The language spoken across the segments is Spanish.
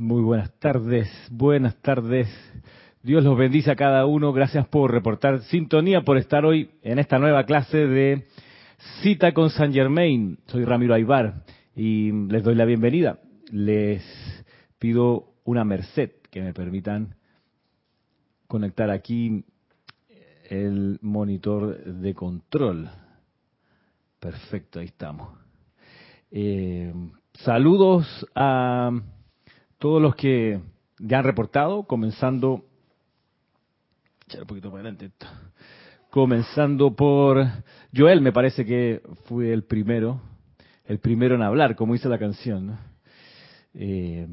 Muy buenas tardes, buenas tardes. Dios los bendice a cada uno. Gracias por reportar sintonía, por estar hoy en esta nueva clase de Cita con San Germain. Soy Ramiro Aybar y les doy la bienvenida. Les pido una merced que me permitan conectar aquí el monitor de control. Perfecto, ahí estamos. Eh, saludos a todos los que ya han reportado, comenzando, un poquito para adelante, comenzando por Joel, me parece que fue el primero, el primero en hablar, como dice la canción. Eh,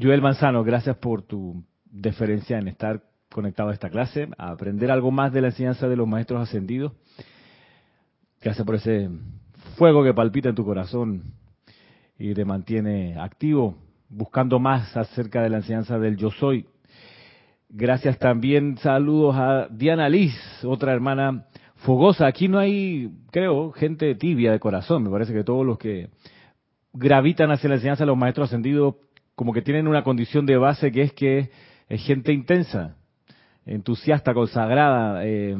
Joel Manzano, gracias por tu deferencia en estar conectado a esta clase, a aprender algo más de la enseñanza de los maestros ascendidos. Gracias por ese fuego que palpita en tu corazón y te mantiene activo buscando más acerca de la enseñanza del yo soy. Gracias también, saludos a Diana Liz, otra hermana fogosa. Aquí no hay, creo, gente tibia de corazón. Me parece que todos los que gravitan hacia la enseñanza de los maestros ascendidos, como que tienen una condición de base que es que es gente intensa, entusiasta, consagrada, eh,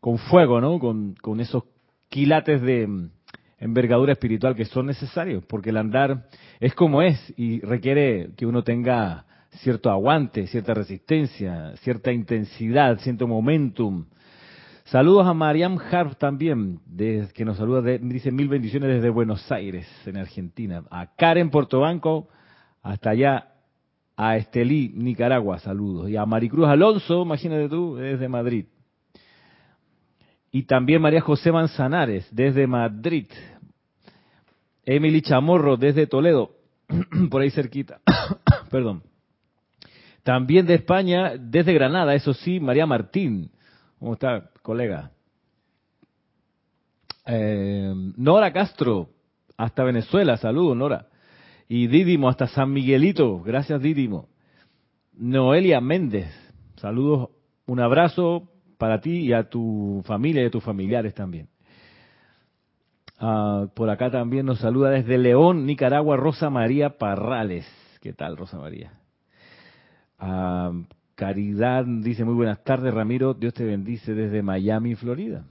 con fuego, ¿no? Con, con esos quilates de envergadura espiritual que son necesarios, porque el andar es como es y requiere que uno tenga cierto aguante, cierta resistencia, cierta intensidad, cierto momentum. Saludos a Mariam Harf también, que nos saluda, dice mil bendiciones desde Buenos Aires, en Argentina. A Karen Portobanco, hasta allá, a Estelí, Nicaragua, saludos. Y a Maricruz Alonso, imagínate tú, desde Madrid. Y también María José Manzanares, desde Madrid. Emily Chamorro, desde Toledo, por ahí cerquita. Perdón. También de España, desde Granada, eso sí, María Martín. ¿Cómo está, colega? Eh, Nora Castro, hasta Venezuela, saludos, Nora. Y Didimo, hasta San Miguelito, gracias Didimo. Noelia Méndez, saludos, un abrazo para ti y a tu familia y a tus familiares también. Ah, por acá también nos saluda desde León, Nicaragua, Rosa María Parrales. ¿Qué tal, Rosa María? Ah, Caridad dice muy buenas tardes, Ramiro. Dios te bendice desde Miami, Florida.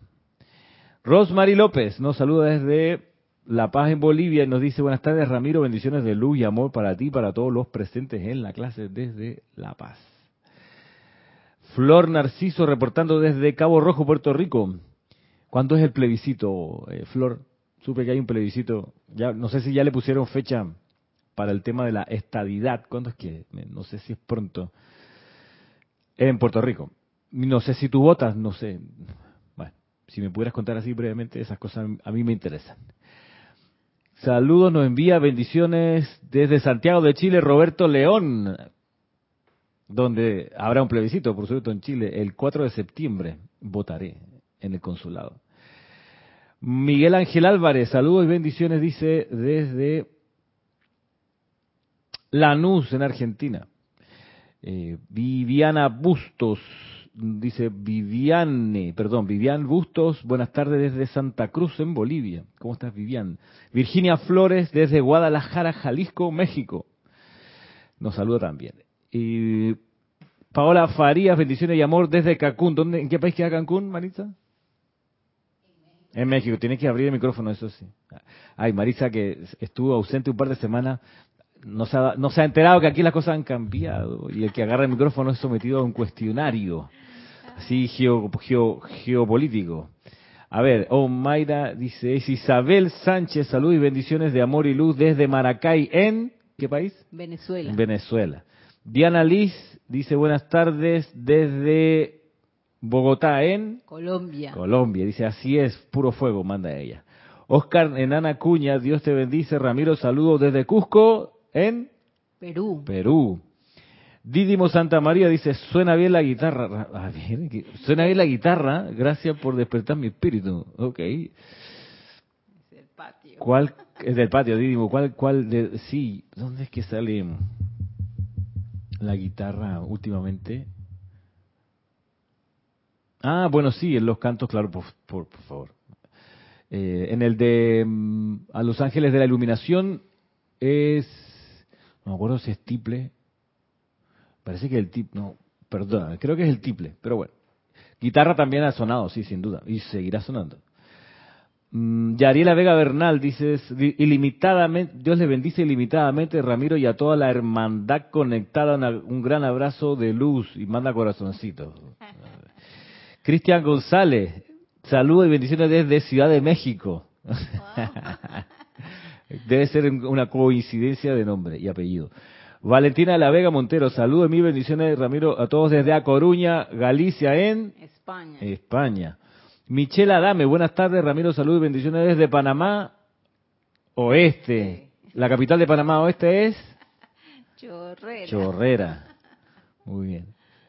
Rosemary López nos saluda desde La Paz en Bolivia y nos dice buenas tardes, Ramiro. Bendiciones de luz y amor para ti y para todos los presentes en la clase desde La Paz. Flor Narciso reportando desde Cabo Rojo, Puerto Rico. ¿Cuándo es el plebiscito, eh, Flor? Supe que hay un plebiscito. Ya, no sé si ya le pusieron fecha para el tema de la estadidad. ¿Cuándo es que? No sé si es pronto. En Puerto Rico. No sé si tú votas, no sé. Bueno, si me pudieras contar así brevemente, esas cosas a mí me interesan. Saludos, nos envía bendiciones desde Santiago de Chile, Roberto León, donde habrá un plebiscito, por supuesto, en Chile. El 4 de septiembre votaré en el consulado. Miguel Ángel Álvarez, saludos y bendiciones, dice desde Lanús, en Argentina. Eh, Viviana Bustos, dice Viviane, perdón, Vivian Bustos, buenas tardes desde Santa Cruz, en Bolivia. ¿Cómo estás, Vivian? Virginia Flores, desde Guadalajara, Jalisco, México. Nos saluda también. Y Paola Farías, bendiciones y amor desde Cancún. ¿Dónde, ¿En qué país queda Cancún, Maritza? En México, tiene que abrir el micrófono, eso sí. Ay, Marisa, que estuvo ausente un par de semanas, no se, ha, no se ha enterado que aquí las cosas han cambiado y el que agarra el micrófono es sometido a un cuestionario, así geopolítico. A ver, oh Mayra dice, es Isabel Sánchez, salud y bendiciones de amor y luz desde Maracay, en, ¿qué país? Venezuela. Venezuela. Diana Liz dice, buenas tardes desde Bogotá en Colombia. Colombia, dice, así es, puro fuego, manda ella. Oscar Enana Cuña, Dios te bendice. Ramiro, saludos desde Cusco en Perú. Perú. Didimo Santa María dice, suena bien la guitarra. Ah, suena bien la guitarra, gracias por despertar mi espíritu. Ok. Es del patio. ¿Cuál es del patio, Didimo? ¿Cuál, cuál de, sí, ¿dónde es que sale la guitarra últimamente? Ah, bueno, sí, en los cantos, claro, por, por, favor. Eh, en el de mm, A los Ángeles de la Iluminación es No me acuerdo si es tiple. Parece que el tip, no, perdón, creo que es el tiple, pero bueno. Guitarra también ha sonado, sí, sin duda, y seguirá sonando. Mm, Yariela Vega Bernal dice, ilimitadamente, Dios le bendice ilimitadamente, Ramiro, y a toda la hermandad conectada, un gran abrazo de luz y manda corazoncito. Cristian González, saludos y bendiciones desde Ciudad de México. Debe ser una coincidencia de nombre y apellido. Valentina de la Vega Montero, saludos y mil bendiciones, Ramiro, a todos desde A Coruña, Galicia, en España. España. Michelle Adame, buenas tardes, Ramiro, saludos y bendiciones desde Panamá Oeste. La capital de Panamá Oeste es Chorrera. Chorrera. Muy bien.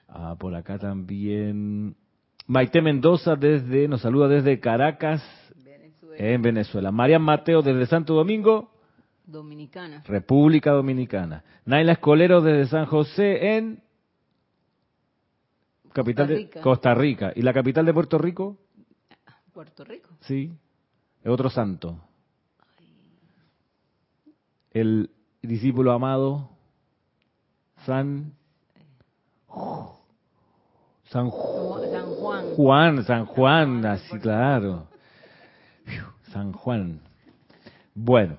Ah, por acá también. Maite Mendoza desde, nos saluda desde Caracas, Venezuela. en Venezuela. Marian Mateo desde Santo Domingo, Dominicana. República Dominicana. Naila Escolero desde San José en capital Costa de Rica. Costa Rica. ¿Y la capital de Puerto Rico? Puerto Rico. Sí, es otro santo. El discípulo amado, San, San Juan. Juan, San Juan, así claro. San Juan. Bueno,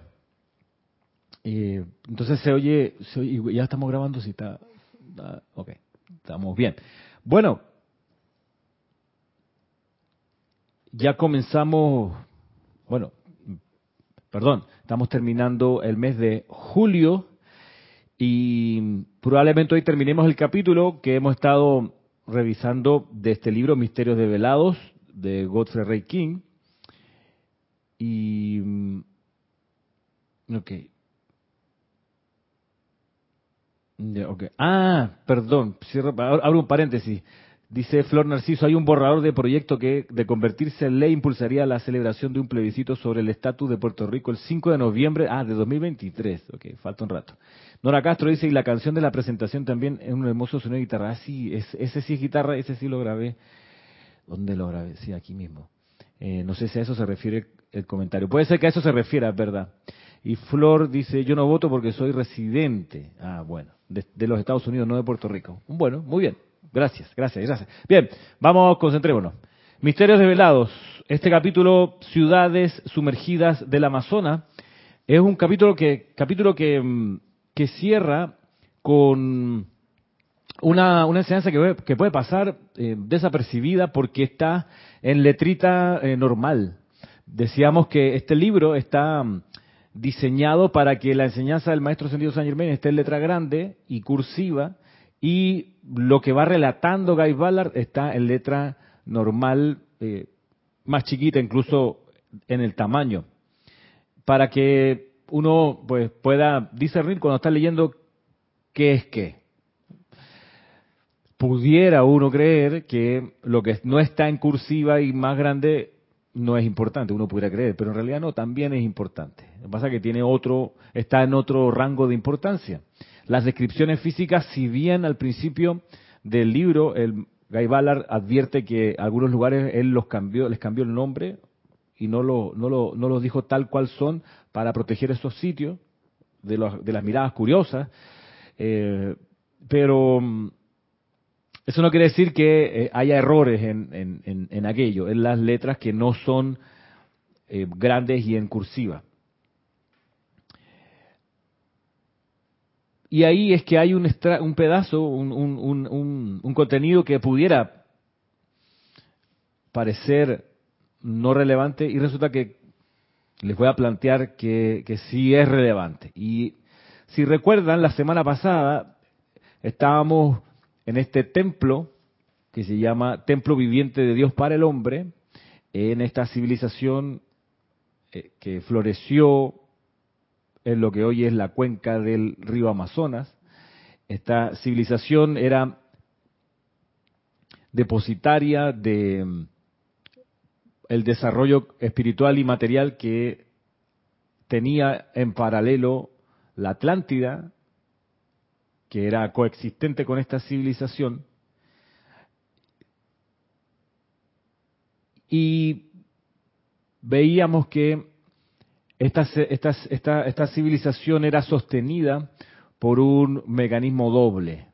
eh, entonces se oye, se oye- ya estamos grabando, si está, está- ok, estamos bien. Bueno, ya comenzamos, bueno, perdón, estamos terminando el mes de julio y probablemente hoy terminemos el capítulo que hemos estado revisando de este libro Misterios Develados de Godfrey Ray King. Y. mm, Ok. Ya, ok. Ah, perdón, cierro, ab- abro un paréntesis. Dice Flor Narciso, hay un borrador de proyecto que de convertirse en ley impulsaría la celebración de un plebiscito sobre el estatus de Puerto Rico el 5 de noviembre, ah, de 2023. Ok, falta un rato. Nora Castro dice, y la canción de la presentación también es un hermoso sonido de guitarra. Ah, sí, es- ese sí es guitarra, ese sí lo grabé. ¿Dónde lo grabé? Sí, aquí mismo. Eh, no sé si a eso se refiere el comentario. Puede ser que a eso se refiera, verdad. Y Flor dice, yo no voto porque soy residente. Ah, bueno, de los Estados Unidos, no de Puerto Rico. Bueno, muy bien. Gracias, gracias, gracias. Bien, vamos, concentrémonos. Misterios develados. Este capítulo, Ciudades sumergidas del Amazonas, es un capítulo que, capítulo que, mm, que cierra con una, una enseñanza que, que puede pasar eh, desapercibida porque está en letrita eh, normal. Decíamos que este libro está mm, diseñado para que la enseñanza del maestro Sendido San Germain esté en letra grande y cursiva y lo que va relatando Guy Ballard está en letra normal, eh, más chiquita incluso en el tamaño, para que uno pues pueda discernir cuando está leyendo qué es qué pudiera uno creer que lo que no está en cursiva y más grande no es importante, uno pudiera creer, pero en realidad no, también es importante. Lo que pasa es que tiene otro, está en otro rango de importancia. Las descripciones físicas, si bien al principio del libro el Guy Ballard advierte que algunos lugares él los cambió, les cambió el nombre y no lo, no lo, no los dijo tal cual son para proteger esos sitios de, los- de las miradas curiosas, eh, pero mm, eso no quiere decir que eh, haya errores en, en- en- aquello, en las letras que no son eh, grandes y en cursiva. Y ahí es que hay un, un pedazo, un, un- un- contenido que pudiera parecer no relevante y resulta que les voy a plantear que, que sí es relevante. Y si recuerdan, la semana pasada estábamos en este templo que se llama Templo Viviente de Dios para el Hombre, en esta civilización eh, que floreció en lo que hoy es la cuenca del río Amazonas. Esta civilización era depositaria de mm, el desarrollo espiritual y material que tenía en paralelo la Atlántida, que era coexistente con esta civilización, y veíamos que esta, civilización era sostenida por un mecanismo doble.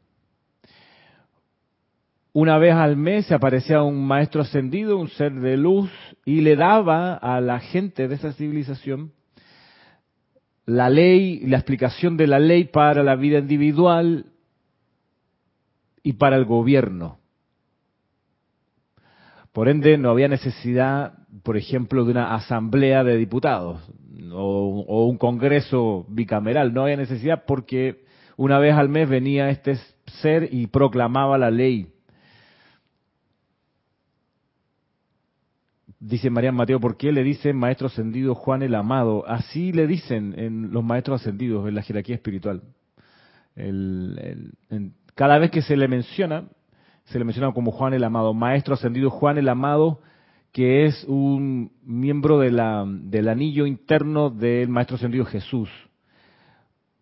Una vez al mes se aparecía un maestro ascendido, un ser de luz, y le daba a la gente de esa civilización la ley, la explicación de la ley para la vida individual y para el gobierno. Por ende, no había necesidad, por ejemplo, de una asamblea de diputados o, un congreso bicameral. No había necesidad porque una vez al mes venía este ser y proclamaba la ley. Dice María Mateo, ¿por qué le dicen maestro ascendido Juan el Amado? Así le dicen en los maestros ascendidos, en la jerarquía espiritual. cada vez que se le menciona, se le menciona como Juan el Amado, maestro ascendido Juan el Amado, que es un miembro de la, del anillo interno del maestro ascendido Jesús.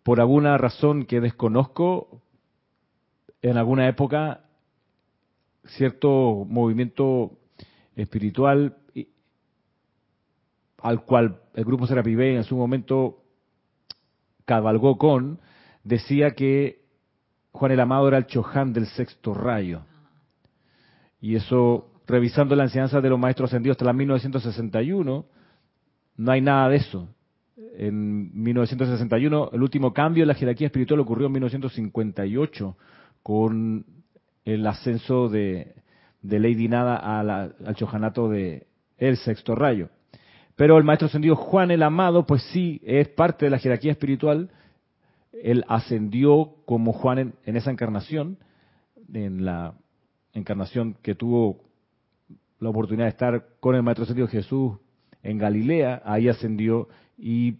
Por alguna razón que desconozco, en alguna época, cierto movimiento espiritual al cual el grupo Serapi Bay en su momento cabalgó con, decía que Juan el Amado era el Choján del sexto rayo. Y eso, revisando la enseñanza de los maestros ascendidos hasta la 1961, no hay nada de eso. En 1961, el último cambio en la jerarquía espiritual ocurrió en 1958 con el ascenso de, Lady Nada al chojanato de el sexto rayo. Pero el maestro ascendido Juan el Amado, pues sí, es parte de la jerarquía espiritual. Él ascendió como Juan en, esa encarnación, en la encarnación que tuvo la oportunidad de estar con el maestro ascendido Jesús en Galilea, ahí ascendió y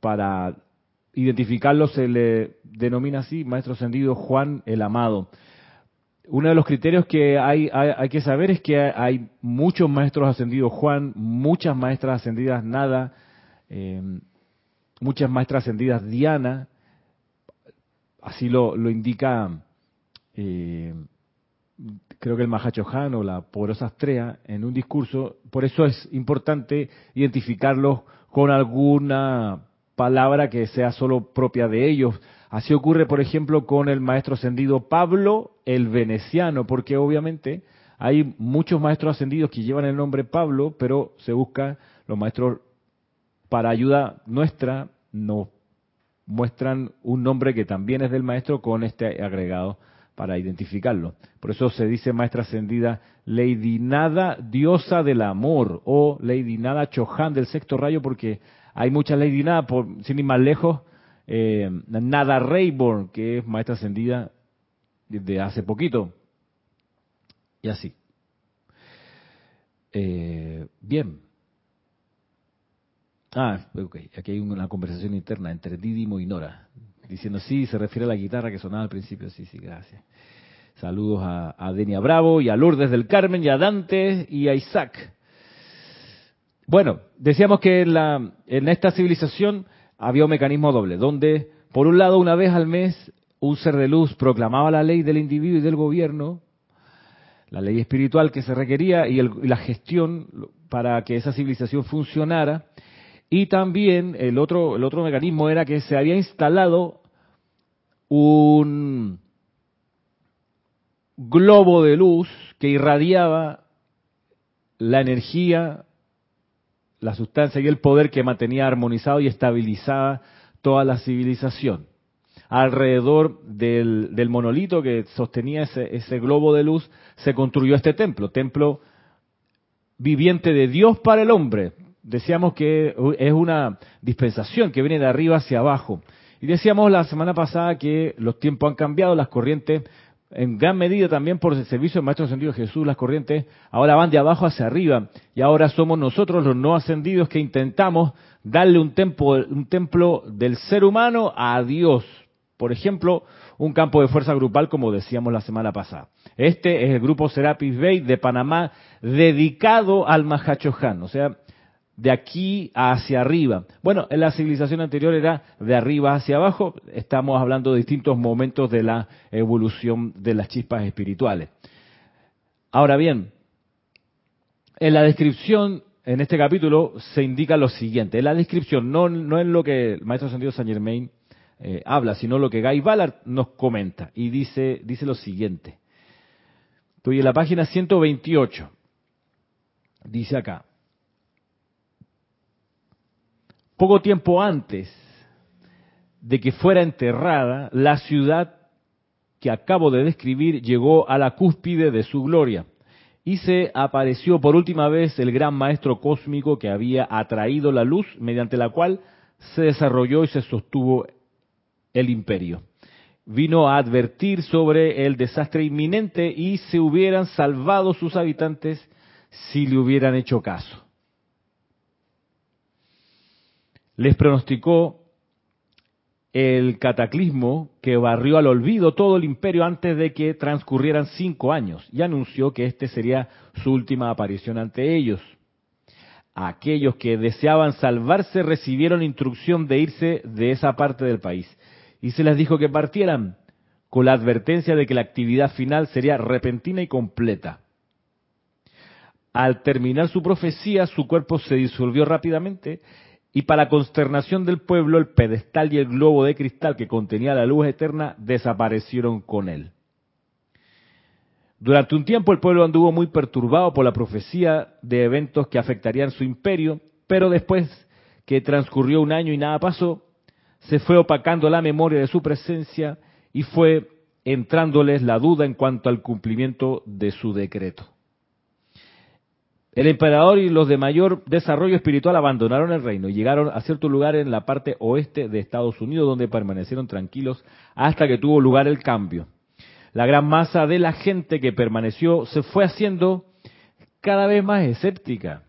para identificarlo se le denomina así, maestro ascendido Juan el Amado. Uno de los criterios que hay, hay, que saber es que hay muchos maestros ascendidos Juan, muchas maestras ascendidas Nada, eh, muchas maestras ascendidas Diana, así lo, lo indica, eh, creo que el Mahachohan o la poderosa Astrea en un discurso, por eso es importante identificarlos con alguna palabra que sea solo propia de ellos, Así ocurre, por ejemplo, con el maestro ascendido Pablo el Veneciano, porque obviamente hay muchos maestros ascendidos que llevan el nombre Pablo, pero se busca los maestros para ayuda nuestra, nos muestran un nombre que también es del maestro con este agregado para identificarlo. Por eso se dice maestra ascendida Lady Nada, diosa del amor, o Lady Nada Chohan del sexto rayo, porque hay muchas Lady Nada, por, sin ir más lejos, eh, Nada Rayborn, que es maestra ascendida desde hace poquito. Y así. Eh, bien. Ah, ok. Aquí hay una conversación interna entre Didimo y Nora. Diciendo, sí, se refiere a la guitarra que sonaba al principio. Sí, sí, gracias. Saludos a, Denia Bravo y a Lourdes del Carmen y a Dante y a Isaac. Bueno, decíamos que en, la, en esta civilización había un mecanismo doble, donde por un lado una vez al mes un ser de luz proclamaba la ley del individuo y del gobierno, la ley espiritual que se requería y, la gestión para que esa civilización funcionara, y también el otro, el otro mecanismo era que se había instalado un globo de luz que irradiaba la energía la sustancia y el poder que mantenía armonizado y estabilizaba toda la civilización. Alrededor del, monolito que sostenía ese, ese globo de luz se construyó este templo, templo viviente de Dios para el hombre. Decíamos que es una dispensación que viene de arriba hacia abajo. Y decíamos la semana pasada que los tiempos han cambiado, las corrientes en gran medida también por el servicio del Maestro Ascendido Jesús, las corrientes ahora van de abajo hacia arriba y ahora somos nosotros los no ascendidos que intentamos darle un templo, un templo del ser humano a Dios. Por ejemplo, un campo de fuerza grupal como decíamos la semana pasada. Este es el grupo Serapis Bay de Panamá dedicado al Mahachohan, o sea, de aquí hacia arriba. Bueno, en la civilización anterior era de arriba hacia abajo, estamos hablando de distintos momentos de la evolución de las chispas espirituales. Ahora bien, en la descripción, en este capítulo, se indica lo siguiente. En la descripción, no, no es lo que el maestro sentido Saint Germain eh, habla, sino lo que Guy Ballard nos comenta. Y dice, dice lo siguiente. Estoy en la página 128. Dice acá. Poco tiempo antes de que fuera enterrada, la ciudad que acabo de describir llegó a la cúspide de su gloria y se apareció por última vez el gran maestro cósmico que había atraído la luz mediante la cual se desarrolló y se sostuvo el imperio. Vino a advertir sobre el desastre inminente y se hubieran salvado sus habitantes si le hubieran hecho caso. Les pronosticó el cataclismo que barrió al olvido todo el imperio antes de que transcurrieran cinco años y anunció que este sería su última aparición ante ellos. Aquellos que deseaban salvarse recibieron instrucción de irse de esa parte del país y se les dijo que partieran con la advertencia de que la actividad final sería repentina y completa. Al terminar su profecía, su cuerpo se disolvió rápidamente y para consternación del pueblo, el pedestal y el globo de cristal que contenía la luz eterna desaparecieron con él. Durante un tiempo el pueblo anduvo muy perturbado por la profecía de eventos que afectarían su imperio, pero después que transcurrió un año y nada pasó, se fue opacando la memoria de su presencia y fue entrándoles la duda en cuanto al cumplimiento de su decreto. El emperador y los de mayor desarrollo espiritual abandonaron el reino y llegaron a cierto lugar en la parte oeste de Estados Unidos donde permanecieron tranquilos hasta que tuvo lugar el cambio. La gran masa de la gente que permaneció se fue haciendo cada vez más escéptica.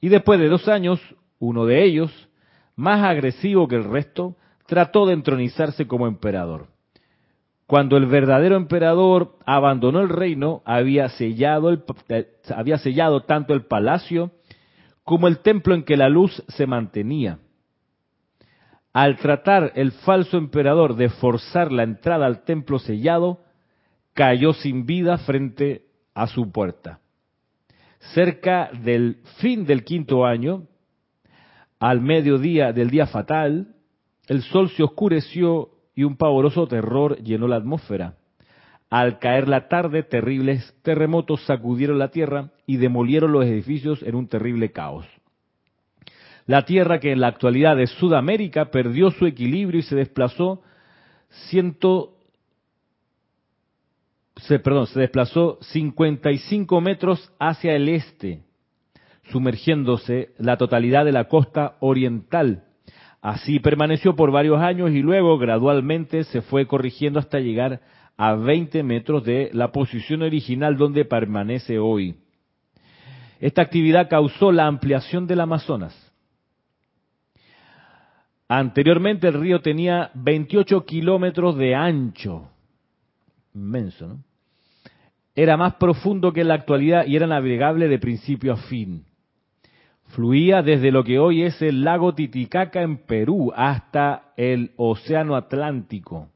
Y después de dos años, uno de ellos, más agresivo que el resto, trató de entronizarse como emperador. Cuando el verdadero emperador abandonó el reino, había sellado, el, eh, había sellado tanto el palacio como el templo en que la luz se mantenía. Al tratar el falso emperador de forzar la entrada al templo sellado, cayó sin vida frente a su puerta. Cerca del fin del quinto año, al mediodía del día fatal, el sol se oscureció y un pavoroso terror llenó la atmósfera. Al caer la tarde, terribles terremotos sacudieron la tierra y demolieron los edificios en un terrible caos. La tierra que en la actualidad es Sudamérica perdió su equilibrio y se desplazó ciento, se, perdón, se desplazó 55 metros hacia el este, sumergiéndose la totalidad de la costa oriental Así permaneció por varios años y luego gradualmente se fue corrigiendo hasta llegar a 20 metros de la posición original donde permanece hoy. Esta actividad causó la ampliación del Amazonas. Anteriormente el río tenía 28 kilómetros de ancho. Inmenso, ¿no? Era más profundo que en la actualidad y era navegable de principio a fin. Fluía desde lo que hoy es el lago Titicaca en Perú hasta el Océano Atlántico.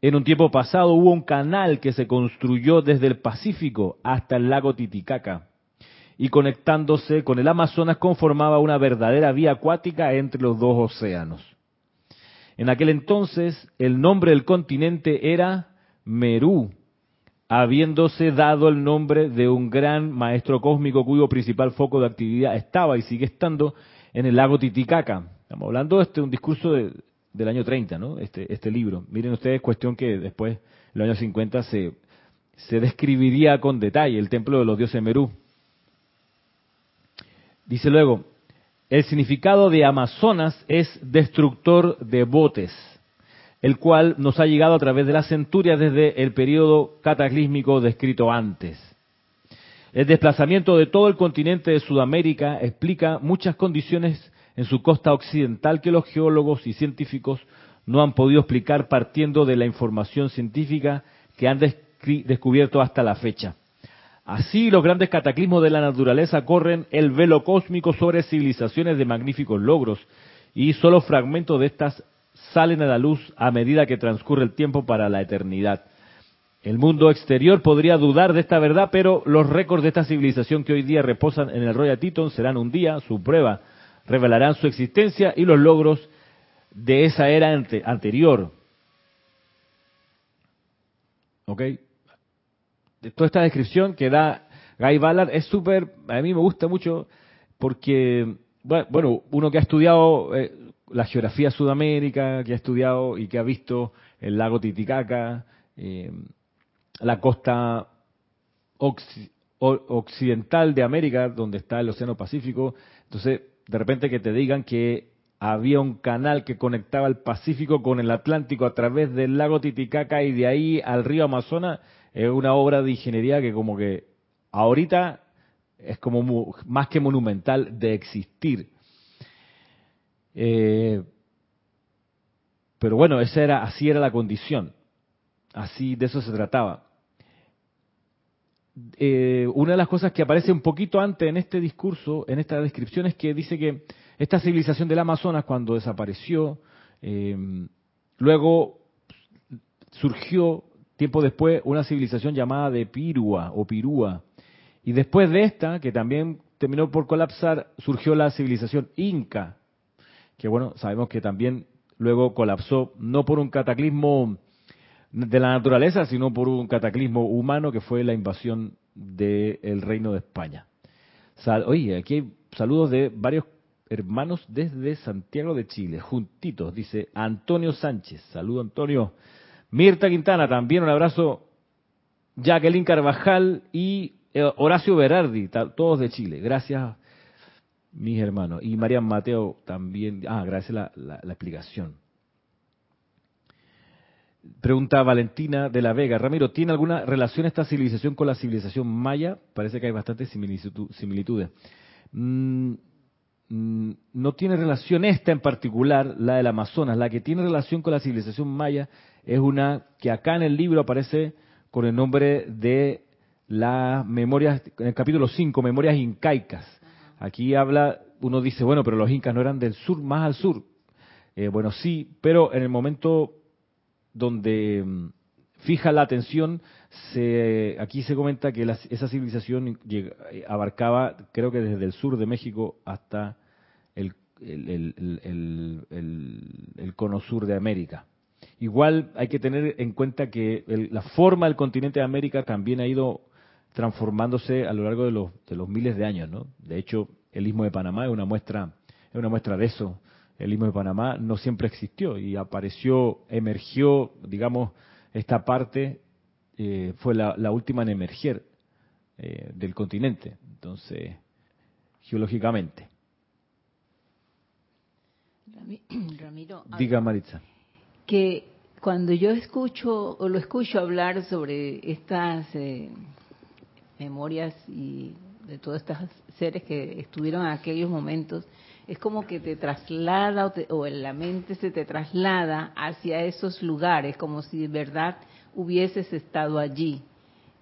En un tiempo pasado hubo un canal que se construyó desde el Pacífico hasta el lago Titicaca y conectándose con el Amazonas conformaba una verdadera vía acuática entre los dos océanos. En aquel entonces el nombre del continente era Merú, habiéndose dado el nombre de un gran maestro cósmico cuyo principal foco de actividad estaba y sigue estando en el lago Titicaca. Estamos hablando de este, un discurso del año 30, ¿no? Este, este libro. Miren ustedes, cuestión que después, en los años 50, se, se describiría con detalle el templo de los dioses Merú. Dice luego, el significado de Amazonas es destructor de botes el cual nos ha llegado a través de las centurias desde el periodo cataclísmico descrito antes. El desplazamiento de todo el continente de Sudamérica explica muchas condiciones en su costa occidental que los geólogos y científicos no han podido explicar partiendo de la información científica que han descubierto hasta la fecha. Así, los grandes cataclismos de la naturaleza corren el velo cósmico sobre civilizaciones de magníficos logros, y solo fragmentos de estas salen a la luz a medida que transcurre el tiempo para la eternidad. El mundo exterior podría dudar de esta verdad, pero los récords de esta civilización que hoy día reposan en el Royal Teton serán un día su prueba, revelarán su existencia y los logros de esa era anterior. ¿Ok? Toda esta descripción que da Guy Ballard es súper, a mí me gusta mucho porque, bueno, uno que ha estudiado eh, la geografía Sudamérica, que ha estudiado y que ha visto el lago Titicaca, eh, la costa occidental de América, donde está el Océano Pacífico, entonces de repente que te digan que había un canal que conectaba el Pacífico con el Atlántico a través del lago Titicaca y de ahí al río Amazonas, es una obra de ingeniería que como que ahorita es como más que monumental de existir. Eh, pero bueno, esa era, así era la condición. Así de eso se trataba. Eh, una de las cosas que aparece un poquito antes en este discurso, en esta descripción, es que dice que esta civilización del Amazonas, cuando desapareció, eh, luego surgió tiempo después una civilización llamada de Pirua o Pirúa. Y después de esta, que también terminó por colapsar, surgió la civilización Inca, que bueno, sabemos que también luego colapsó no por un cataclismo de la naturaleza, sino por un cataclismo humano que fue la invasión del reino de España. oye, aquí hay saludos de varios hermanos desde Santiago de Chile, juntitos, dice Antonio Sánchez. Saludo Antonio. Mirta Quintana, también un abrazo. Jacqueline Carvajal y eh, Horacio Berardi, todos de Chile. Gracias, mis hermanos. Y María Mateo también. Ah, gracias la, la explicación. Pregunta Valentina de la Vega. Ramiro, ¿tiene alguna relación esta civilización con la civilización maya? Parece que hay bastantes similitudes. Mm, Mm, no tiene relación esta en particular, la del Amazonas. La que tiene relación con la civilización maya es una que acá en el libro aparece con el nombre de las memorias, en el capítulo 5, memorias incaicas. Aquí habla, uno dice, bueno, pero los incas no eran del sur, más al sur. Eh, bueno, sí, pero en el momento donde mm, fija la atención, se, aquí se comenta que esa civilización abarcaba, creo que desde el sur de México hasta el, el, cono sur de América. Igual hay que tener en cuenta que la forma del continente de América también ha ido transformándose a lo largo de los, de los miles de años, ¿no? De hecho, el istmo de Panamá es una muestra, es una muestra de eso. El istmo de Panamá no siempre existió y apareció, emergió, digamos, esta parte eh, fue la, última en emerger eh, del continente, entonces, geológicamente. Ramiro, Diga Maritza. Que cuando yo escucho o lo escucho hablar sobre estas eh, memorias y de todos estos seres que estuvieron en aquellos momentos, es como que te traslada o, en la mente se te traslada hacia esos lugares, como si de verdad hubieses estado allí.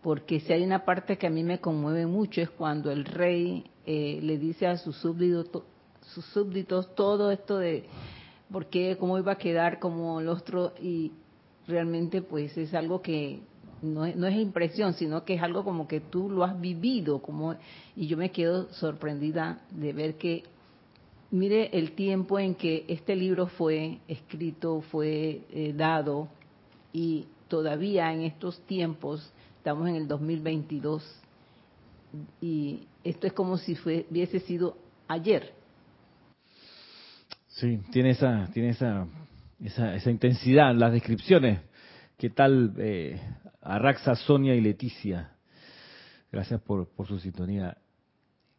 Porque si hay una parte que a mí me conmueve mucho es cuando el rey eh, le dice a sus súbditos, sus súbditos todo esto de por qué, cómo iba a quedar como el otro y realmente pues es algo que no es, no es impresión, sino que es algo como que tú lo has vivido, como y yo me quedo sorprendida de ver que mire el tiempo en que este libro fue escrito, fue eh, dado y todavía en estos tiempos estamos en el 2022 y esto es como si fue, hubiese sido ayer. Sí, tiene esa, tiene esa, esa, esa intensidad en las descripciones. ¿Qué tal eh, Arraxa, Sonia y Leticia? Gracias por, su sintonía.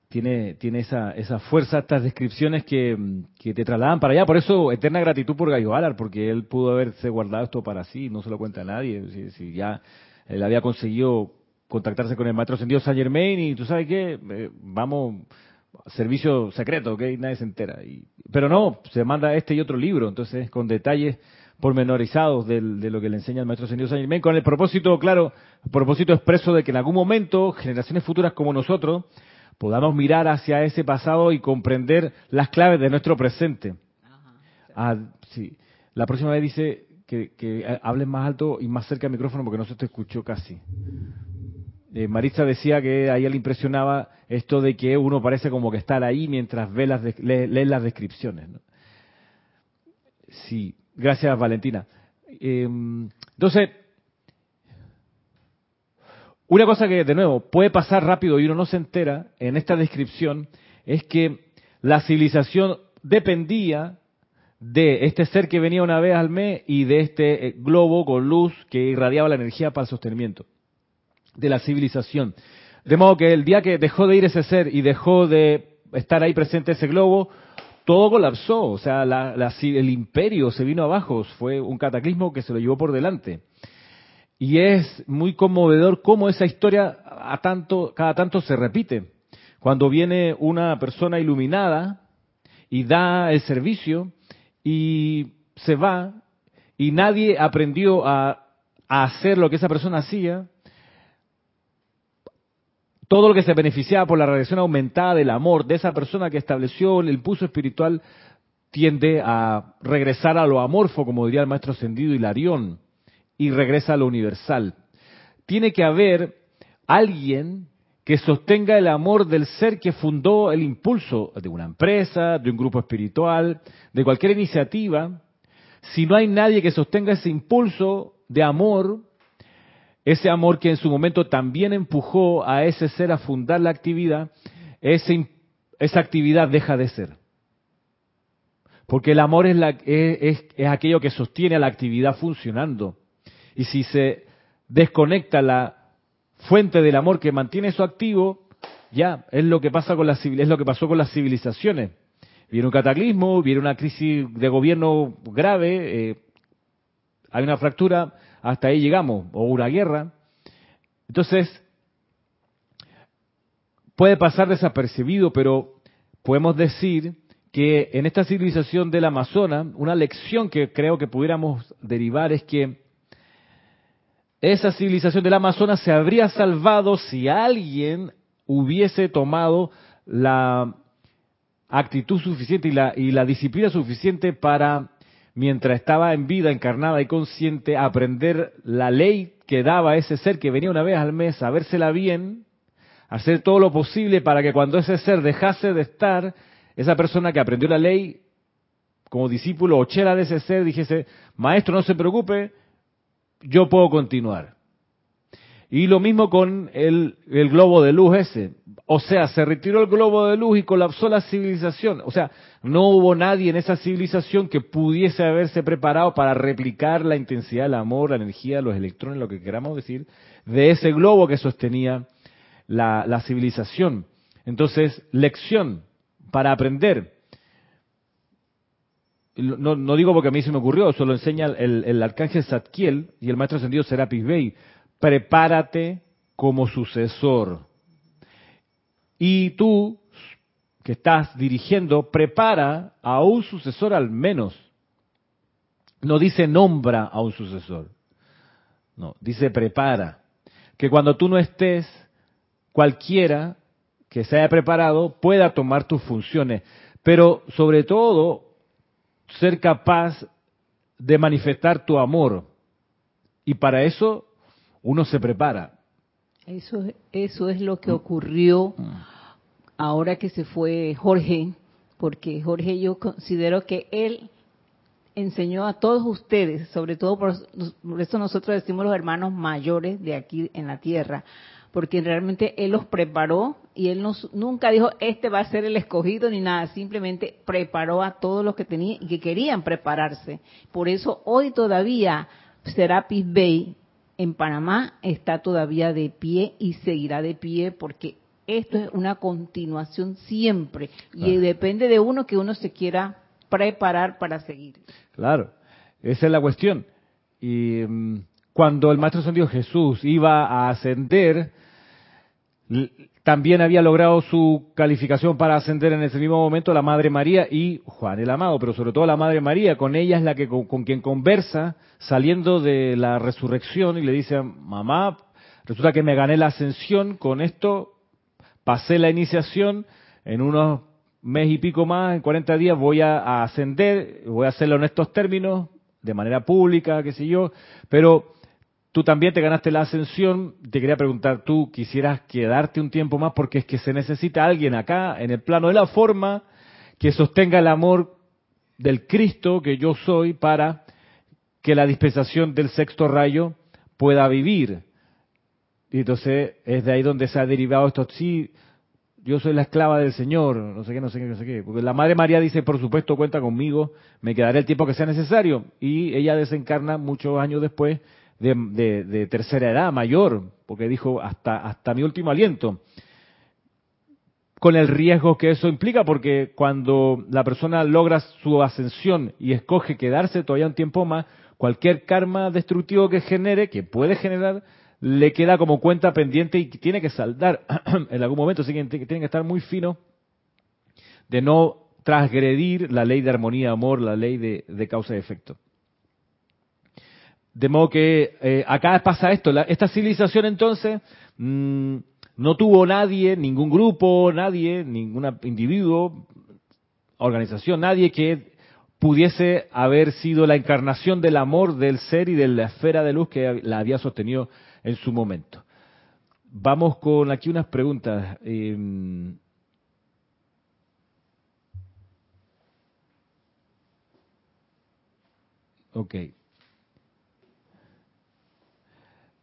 Tiene, tiene esa, esa fuerza, estas descripciones que, que te trasladan para allá. Por eso, eterna gratitud por Gallo Alar, porque él pudo haberse guardado esto para sí, no se lo cuenta a nadie. Si, ya él había conseguido contactarse con el maestro ascendido Saint Germain y tú sabes qué, eh, vamos, servicio secreto, ¿ok? Nadie se entera. Pero no, se manda este y otro libro, entonces con detalles pormenorizados de lo que le enseña el maestro Señor San Germain, con el propósito, claro, propósito expreso de que en algún momento generaciones futuras como nosotros podamos mirar hacia ese pasado y comprender las claves de nuestro presente. Ah, sí. La próxima vez dice que, que hables más alto y más cerca del micrófono porque no se te escuchó casi eh, Marisa decía que a ella le impresionaba esto de que uno parece como que estar ahí mientras ve las lee, las descripciones. Sí, gracias Valentina. Em, entonces, una cosa que de nuevo puede pasar rápido y uno no se entera en esta descripción es que la civilización dependía de este ser que venía una vez al mes y de este eh, globo con luz que irradiaba la energía para el sostenimiento de la civilización. De modo que el día que dejó de ir ese ser y dejó de estar ahí presente ese globo, todo colapsó, o sea, el imperio se vino abajo, fue un cataclismo que se lo llevó por delante. Y es muy conmovedor cómo esa historia a tanto, cada tanto se repite. Cuando viene una persona iluminada y da el servicio y se va y nadie aprendió a hacer lo que esa persona hacía, todo lo que se beneficiaba por la radiación aumentada del amor de esa persona que estableció el impulso espiritual tiende a regresar a lo amorfo, como diría el maestro ascendido Hilarión, y regresa a lo universal. Tiene que haber alguien que sostenga el amor del ser que fundó el impulso de una empresa, de un grupo espiritual, de cualquier iniciativa. Si no hay nadie que sostenga ese impulso de amor, ese amor que en su momento también empujó a ese ser a fundar la actividad, esa actividad deja de ser. Porque el amor es, la, es, es aquello que sostiene a la actividad funcionando. Y si se desconecta la fuente del amor que mantiene eso activo, ya es lo que pasa con las es lo que pasó con las civilizaciones. Viene un cataclismo, viene una crisis de gobierno grave, eh, hay una fractura, hasta ahí llegamos, o una guerra. Entonces, puede pasar desapercibido, pero podemos decir que en esta civilización del Amazonas, una lección que creo que pudiéramos derivar es que esa civilización del Amazonas se habría salvado si alguien hubiese tomado la actitud suficiente y la, y la disciplina suficiente para mientras estaba en vida, encarnada y consciente, aprender la ley que daba ese ser que venía una vez al mes, sabérsela bien, hacer todo lo posible para que cuando ese ser dejase de estar, esa persona que aprendió la ley como discípulo o chela de ese ser dijese, maestro, no se preocupe, yo puedo continuar. Y lo mismo con el, el, globo de luz ese. O sea, se retiró el globo de luz y colapsó la civilización. O sea, no hubo nadie en esa civilización que pudiese haberse preparado para replicar la intensidad del amor, la energía, los electrones, lo que queramos decir, de ese globo que sostenía la, civilización. Entonces, lección para aprender. No, no, digo porque a mí se me ocurrió, eso lo enseña el, el arcángel Zadkiel y el maestro ascendido Serapis Bey prepárate como sucesor. Y tú, que estás dirigiendo, prepara a un sucesor al menos. No dice nombra a un sucesor. No, dice prepara. Que cuando tú no estés, cualquiera que se haya preparado pueda tomar tus funciones. Pero sobre todo, ser capaz de manifestar tu amor. Y para eso uno se prepara. Eso, eso es lo que ocurrió ahora que se fue Jorge, porque Jorge yo considero que él enseñó a todos ustedes, sobre todo por, eso nosotros decimos los hermanos mayores de aquí en la tierra, porque realmente él los preparó y él nos, nunca dijo este va a ser el escogido ni nada, simplemente preparó a todos los que tenían y que querían prepararse. Por eso hoy todavía Serapis Bay en Panamá está todavía de pie y seguirá de pie porque esto es una continuación siempre y depende de uno que uno se quiera preparar para seguir. Claro, esa es la cuestión. Y mm, cuando el Maestro Santo Jesús iba a ascender, también había logrado su calificación para ascender en ese mismo momento la Madre María y Juan el Amado, pero sobre todo la Madre María, con ella es la que con, quien conversa saliendo de la resurrección y le dice, mamá, resulta que me gané la ascensión, con esto pasé la iniciación, en unos mes y pico más, en 40 días voy a ascender, voy a hacerlo en estos términos, de manera pública, qué sé yo, pero Tú también te ganaste la ascensión. Te quería preguntar, ¿tú quisieras quedarte un tiempo más? Porque es que se necesita alguien acá, en el plano de la forma, que sostenga el amor del Cristo que yo soy para que la dispensación del sexto rayo pueda vivir. Y entonces es de ahí donde se ha derivado esto, sí, yo soy la esclava del Señor, no sé qué, no sé qué, no sé qué. Porque la Madre María dice, por supuesto, cuenta conmigo, me quedaré el tiempo que sea necesario. Y ella desencarna muchos años después de, tercera edad, mayor, porque dijo hasta, hasta mi último aliento. Con el riesgo que eso implica, porque cuando la persona logra su ascensión y escoge quedarse todavía un tiempo más, cualquier karma destructivo que genere, que puede generar, le queda como cuenta pendiente y tiene que saldar en algún momento, así que tiene que estar muy fino de no transgredir la ley de armonía de amor, la ley de, causa y efecto. De modo que eh, acá pasa esto, esta civilización entonces mm, no tuvo nadie, ningún grupo, nadie, ningún individuo, organización, nadie que pudiese haber sido la encarnación del amor del ser y de la esfera de luz que la había sostenido en su momento. Vamos con aquí unas preguntas. Em.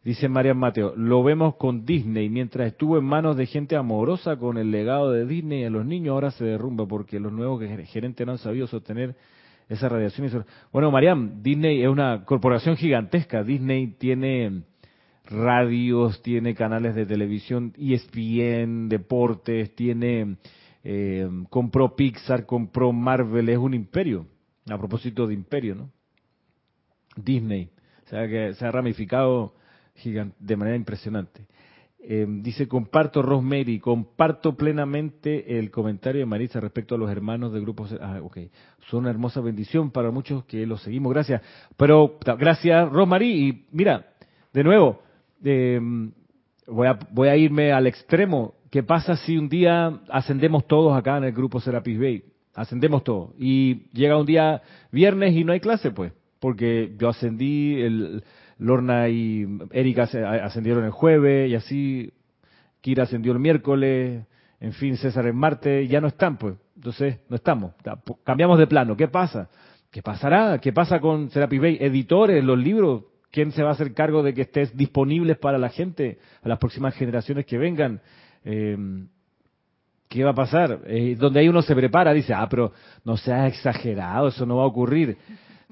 Dice Marian Mateo, lo vemos con Disney. Mientras estuvo en manos de gente amorosa con el legado de Disney a los niños, ahora se derrumba porque los nuevos gerentes no han sabido sostener esa radiación. Bueno, Mariam, Disney es una corporación gigantesca. Disney tiene radios, tiene canales de televisión, ESPN, deportes, tiene, eh, compró Pixar, compró Marvel, es un imperio, a propósito de imperio, ¿no? Disney, o sea que se ha ramificado de manera impresionante. Eh, dice, comparto Rosemary, comparto plenamente el comentario de Marisa respecto a los hermanos de grupos. Ah, ok. Son una hermosa bendición para muchos que los seguimos. Gracias. Pero, gracias, Rosemary. Y mira, de nuevo, eh, voy, a, voy a irme al extremo. ¿Qué pasa si un día ascendemos todos acá en el grupo Serapis Bay? Ascendemos todos. Y llega un día viernes y no hay clase, pues. Porque yo ascendí, el, Lorna y Erika ascendieron el jueves y así Kira ascendió el miércoles, en fin, César el martes, ya no están, pues. Entonces, no estamos. Cambiamos de plano. ¿Qué pasa? ¿Qué pasará? ¿Qué pasa con Serapis Bay? Editores, los libros, ¿Quién se va a hacer cargo de que estés disponibles para la gente, a las próximas generaciones que vengan? Eh, ¿Qué va a pasar? Eh, donde ahí uno se prepara, dice, ah, pero no seas exagerado, eso no va a ocurrir.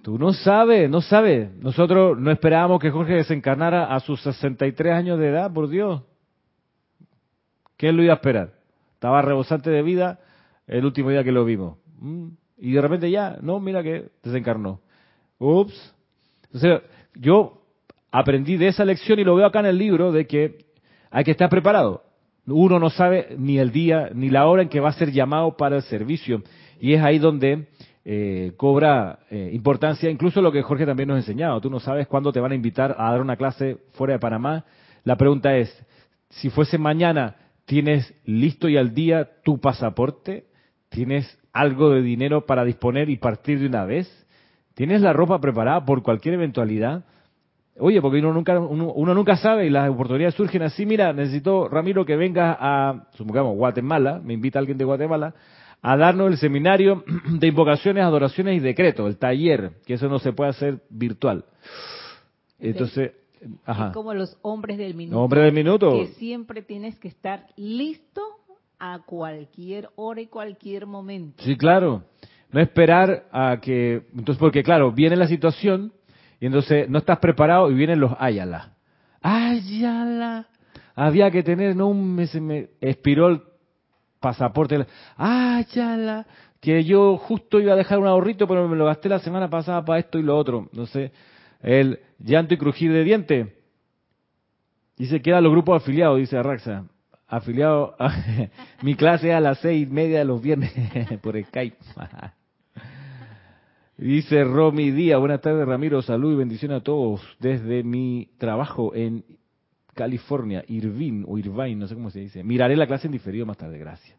Tú no sabes, no sabes. Nosotros no esperábamos que Jorge desencarnara a sus 63 años de edad, por Dios. ¿Quién lo iba a esperar? Estaba rebosante de vida el último día que lo vimos. Mm. Y de repente ya, no, mira que desencarnó. Ups. Entonces, yo aprendí de esa lección y lo veo acá en el libro de que hay que estar preparado. Uno no sabe ni el día ni la hora en que va a ser llamado para el servicio. Y es ahí donde eh, cobra eh, importancia, incluso lo que Jorge también nos ha enseñado. Tú no sabes cuándo te van a invitar a dar una clase fuera de Panamá. La pregunta es, si fuese mañana, ¿tienes listo y al día tu pasaporte? ¿Tienes algo de dinero para disponer y partir de una vez? ¿Tienes la ropa preparada por cualquier eventualidad? Oye, porque uno nunca, uno, nunca sabe y las oportunidades surgen así. Mira, necesito, Ramiro, que venga a, supongamos, Guatemala, me invita alguien de Guatemala, a darnos el seminario de invocaciones, adoraciones y decretos, el taller, que eso no se puede hacer virtual. Entonces, ajá. Es como los hombres del minuto. Hombres del minuto. Que siempre tienes que estar listo a cualquier hora y cualquier momento. Sí, claro. No esperar a que, entonces porque claro, viene la situación y entonces no estás preparado y vienen los Ayala. Ayala. Había que tener, no, me, se me expiró el pasaporte. Ayala. Que yo justo iba a dejar un ahorrito, pero me lo gasté la semana pasada para esto y lo otro. No sé. El llanto y crujir de diente. Dice, quedan los grupos afiliados, dice Arraxa. Afiliado, mi clase a las seis y media de los viernes por Skype. Dice Romy Díaz, buenas tardes Ramiro, salud y bendición a todos desde mi trabajo en California, Irvine o Irvine, no sé cómo se dice. Miraré la clase en diferido más tarde, gracias.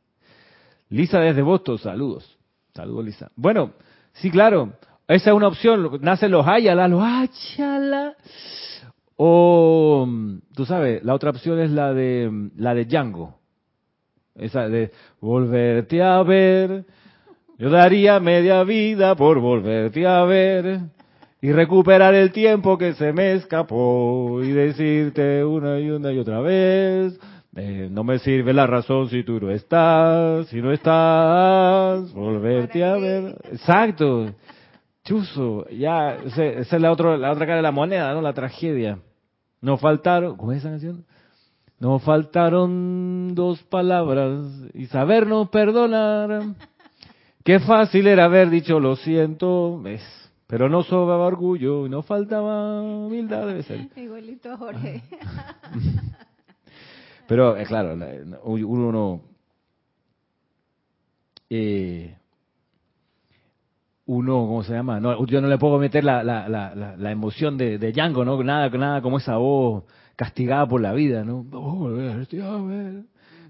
Lisa desde Boston, saludos. Saludos Lisa. Bueno, sí, claro, esa es una opción, nacen los Ayala, los Ayala. O, tú sabes, la otra opción es la de la de Django. Esa de volverte a ver Yo daría media vida por volverte a ver y recuperar el tiempo que se me escapó y decirte una y una y otra vez, eh, no me sirve la razón si tú no estás, si no estás, volverte a ver. Exacto. Chuzo, ya, esa es la, otra la otra cara de la moneda, ¿no? La tragedia. No faltaron, ¿cómo es esa canción? No faltaron dos palabras y sabernos perdonar. Qué fácil era haber dicho lo siento, pero no sobraba orgullo y no faltaba humildad, debe ser. Igualito Jorge. Pero, eh, claro, uno no... Eh, uno, ¿cómo se llama? No, yo no le puedo meter la, la, la, la emoción de, de Django, ¿no? Nada, nada como esa voz castigada por la vida, ¿no?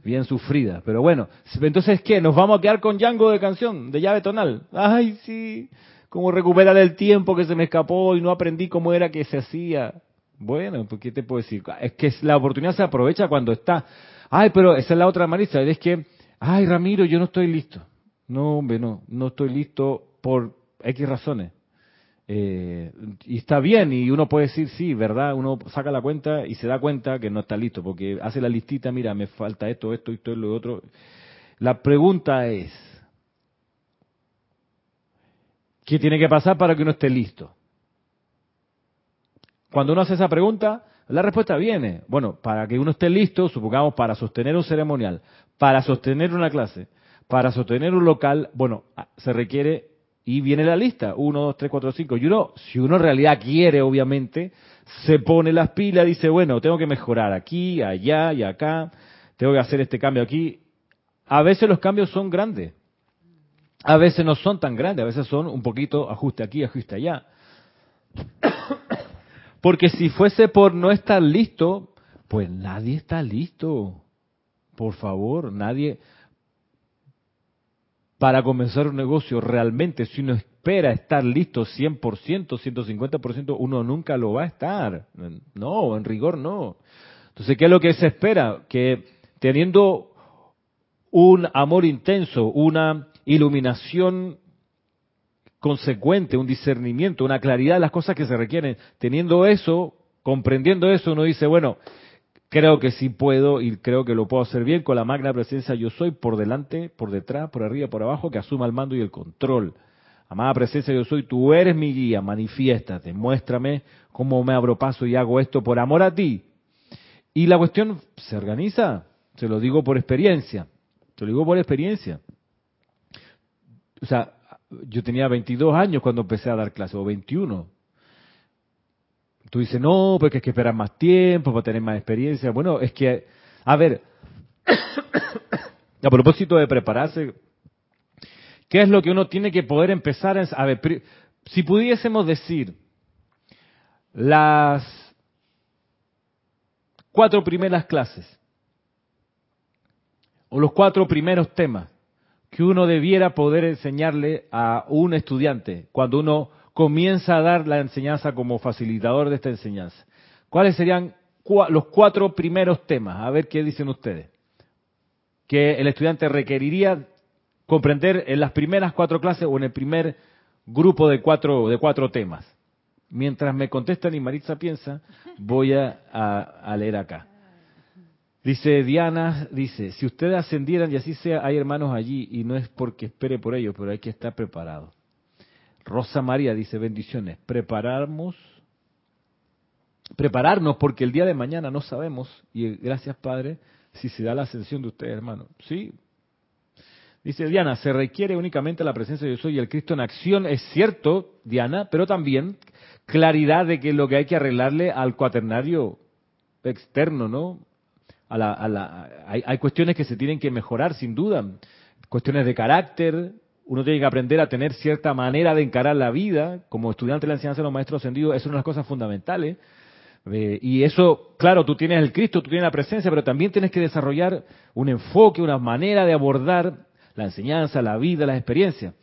Bien sufrida. Pero bueno, entonces, ¿qué? ¿Nos vamos a quedar con Django de canción, de llave tonal? Ay, sí, como recuperar el tiempo que se me escapó y no aprendí cómo era que se hacía. Bueno, ¿qué te puedo decir? Es que la oportunidad se aprovecha cuando está. Ay, pero esa es la otra marisa, es que, ay, Ramiro, yo no estoy listo. No, hombre, no, no estoy listo por X razones. Eh, y está bien, y uno puede decir, sí, ¿verdad? Uno saca la cuenta y se da cuenta que no está listo, porque hace la listita, mira, me falta esto, esto, esto y lo otro. La pregunta es, ¿qué tiene que pasar para que uno esté listo? Cuando uno hace esa pregunta, la respuesta viene. Bueno, para que uno esté listo, supongamos, para sostener un ceremonial, para sostener una clase, para sostener un local, bueno, se requiere y viene la lista, 1, 2, 3, 4, 5. Y uno, si uno en realidad quiere, obviamente, se pone las pilas, dice, bueno, tengo que mejorar aquí, allá y acá, tengo que hacer este cambio aquí. A veces los cambios son grandes, a veces no son tan grandes, a veces son un poquito ajuste aquí, ajuste allá. Porque si fuese por no estar listo, pues nadie está listo. Por favor, nadie para comenzar un negocio realmente, si uno espera estar listo 100%, 150%, uno nunca lo va a estar. No, en rigor no. Entonces, ¿qué es lo que se espera? Que teniendo un amor intenso, una iluminación consecuente, un discernimiento, una claridad de las cosas que se requieren, teniendo eso, comprendiendo eso, uno dice, bueno, creo que sí puedo y creo que lo puedo hacer bien con la magna presencia yo soy por delante, por detrás, por arriba, por abajo, que asuma el mando y el control. Amada presencia yo soy, tú eres mi guía, manifiéstate, muéstrame cómo me abro paso y hago esto por amor a ti. Y la cuestión se organiza, se lo digo por experiencia, se lo digo por experiencia. O sea, yo tenía 22 años cuando empecé a dar clases, o 21, Tú dices, no, porque hay que esperar más tiempo para tener más experiencia. Bueno, es que, a ver, a propósito de prepararse, ¿qué es lo que uno tiene que poder empezar a, ver? Si pudiésemos decir las cuatro primeras clases o los cuatro primeros temas que uno debiera poder enseñarle a un estudiante cuando uno comienza a dar la enseñanza como facilitador de esta enseñanza. ¿Cuáles serían los cuatro primeros temas? A ver qué dicen ustedes. Que el estudiante requeriría comprender en las primeras cuatro clases o en el primer grupo de cuatro, de cuatro temas. Mientras me contestan y Maritza piensa, voy a, leer acá. Dice Diana, dice, si ustedes ascendieran y así sea, hay hermanos allí y no es porque espere por ellos, pero hay que estar preparado. Rosa María dice bendiciones. Prepararnos, prepararnos porque el día de mañana no sabemos y gracias Padre si se da la ascensión de ustedes, hermano. Sí. Dice Diana, se requiere únicamente la presencia de Dios y el Cristo en acción. Es cierto, Diana, pero también claridad de que lo que hay que arreglarle al cuaternario externo, ¿no? A la, a la, hay, hay cuestiones que se tienen que mejorar, sin duda. Cuestiones de carácter, uno tiene que aprender a tener cierta manera de encarar la vida. Como estudiante de la enseñanza de los maestros ascendidos, es una de las cosas fundamentales. Eh, y eso, claro, tú tienes el Cristo, tú tienes la presencia, pero también tienes que desarrollar un enfoque, una manera de abordar la enseñanza, la vida, las experiencias.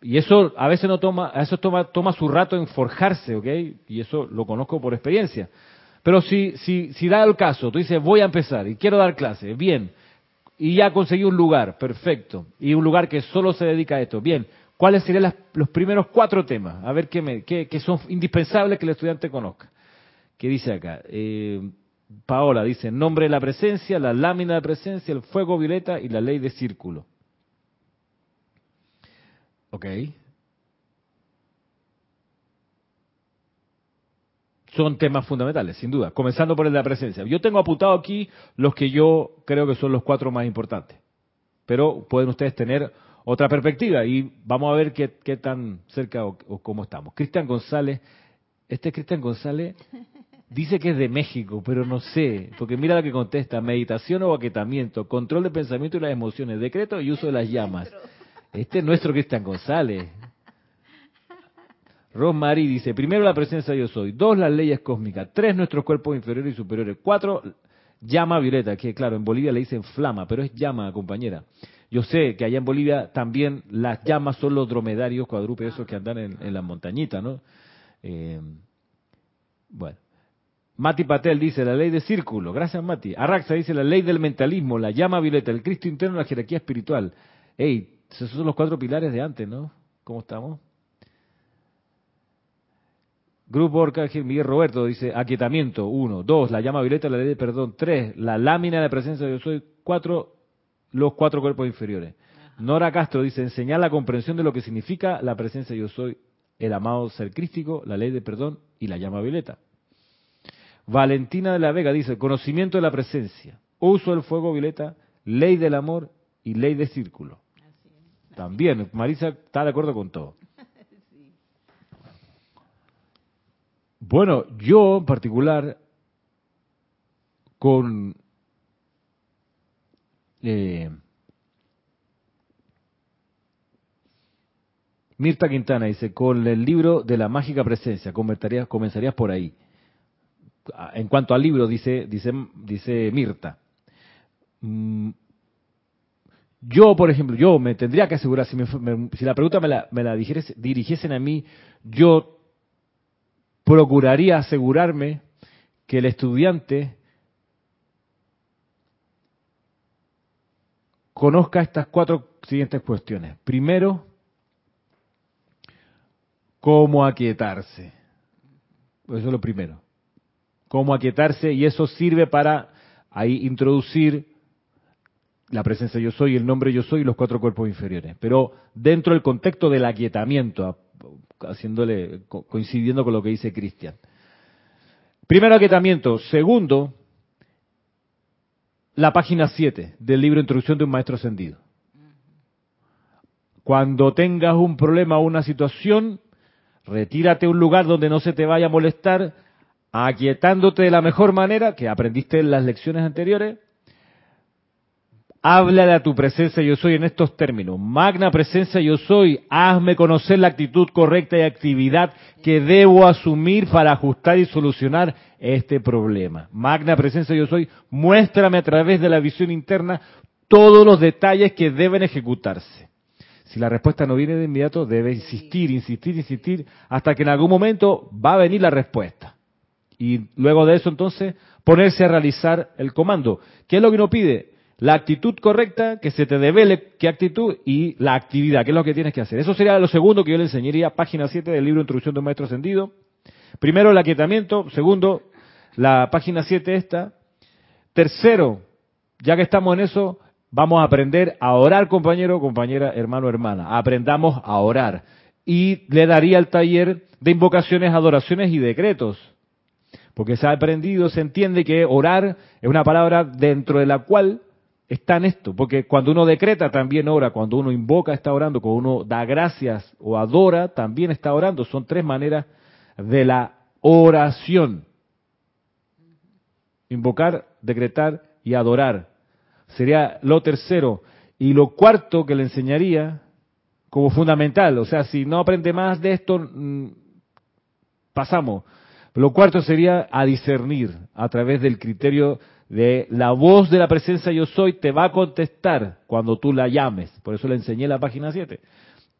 Y eso a veces no toma, eso toma, toma su rato en forjarse, ¿ok? Y eso lo conozco por experiencia. Pero si, si, si da el caso, tú dices, voy a empezar y quiero dar clase, bien, y ya conseguí un lugar, perfecto. Y un lugar que solo se dedica a esto. Bien, ¿cuáles serían los primeros cuatro temas? A ver qué, me, qué, son indispensables que el estudiante conozca. ¿Qué dice acá? Eh, Paola dice, nombre de la presencia, la lámina de presencia, el fuego violeta y la ley de círculo. Ok. Son temas fundamentales, sin duda, comenzando por el de la presencia. Yo tengo apuntado aquí los que yo creo que son los cuatro más importantes, pero pueden ustedes tener otra perspectiva y vamos a ver qué, tan cerca o, o cómo estamos. Cristian González, este Cristian González Dice que es de México, pero no sé, porque mira lo que contesta, meditación o baquetamiento, control de pensamiento y las emociones, decreto y uso de las llamas. Este es nuestro Cristian González. Rosemary dice, primero la presencia yo soy, dos las leyes cósmicas, tres nuestros cuerpos inferiores y superiores, cuatro llama violeta, que claro, en Bolivia le dicen flama, pero es llama, compañera. Yo sé que allá en Bolivia también las llamas son los dromedarios cuadrúpedos esos que andan en, en la montañita, ¿no? Eh, bueno. Mati Patel dice la ley de círculo. Gracias, Mati. Arraxa dice la ley del mentalismo, la llama violeta, el Cristo interno, la jerarquía espiritual. Ey, esos son los cuatro pilares de antes, ¿no? ¿Cómo estamos? Grupo Arcángel Miguel Roberto dice aquietamiento, uno. Dos, la llama violeta, la ley de perdón. Tres, la lámina de presencia de yo soy. Cuatro, los cuatro cuerpos inferiores. Nora Castro dice enseñar la comprensión de lo que significa la presencia de yo soy, el amado ser crístico, la ley de perdón y la llama violeta. Valentina de la Vega dice, conocimiento de la presencia, uso del fuego violeta, ley del amor y ley de círculo. También, Marisa está de acuerdo con todo. Bueno, yo en particular, con eh, Mirta Quintana dice, con el libro de la mágica presencia, comenzarías, comenzarías por ahí en cuanto al libro, dice, dice, dice Mirta, mm, yo, por ejemplo, yo me tendría que asegurar, si, si la pregunta me la, me la dirigiesen a mí, yo procuraría asegurarme que el estudiante conozca estas cuatro siguientes cuestiones. Primero, cómo aquietarse. Eso es lo primero cómo aquietarse y eso sirve para ahí introducir la presencia yo soy, el nombre yo soy y los cuatro cuerpos inferiores. Pero dentro del contexto del aquietamiento, haciéndole, coincidiendo con lo que dice Cristian. Primero aquietamiento. Segundo, la página 7 del libro Introducción de un Maestro Ascendido. Cuando tengas un problema o una situación, retírate a un lugar donde no se te vaya a molestar, aquietándote de la mejor manera que aprendiste en las lecciones anteriores, háblale a tu presencia yo soy en estos términos. Magna presencia yo soy, hazme conocer la actitud correcta y actividad que debo asumir para ajustar y solucionar este problema. Magna presencia yo soy, muéstrame a través de la visión interna todos los detalles que deben ejecutarse. Si la respuesta no viene de inmediato, debe insistir, insistir, insistir, hasta que en algún momento va a venir la respuesta. Y luego de eso entonces ponerse a realizar el comando. ¿Qué es lo que uno pide? La actitud correcta, que se te devele qué actitud y la actividad, qué es lo que tienes que hacer. Eso sería lo segundo que yo le enseñaría, página 7 del libro Introducción de un Maestro Ascendido. Primero, el aquietamiento. Segundo, la página 7 esta. Tercero, ya que estamos en eso, vamos a aprender a orar, compañero, compañera, hermano, hermana. Aprendamos a orar. Y le daría el taller de invocaciones, adoraciones y decretos porque se ha aprendido, se entiende que orar es una palabra dentro de la cual está en esto, porque cuando uno decreta también ora, cuando uno invoca está orando, cuando uno da gracias o adora también está orando. Son tres maneras de la oración. Invocar, decretar y adorar. Sería lo tercero. Y lo cuarto que le enseñaría como fundamental, o sea, si no aprende más de esto, mm, pasamos. Lo cuarto sería a discernir a través del criterio de la voz de la presencia yo soy, te va a contestar cuando tú la llames. Por eso le enseñé la página 7.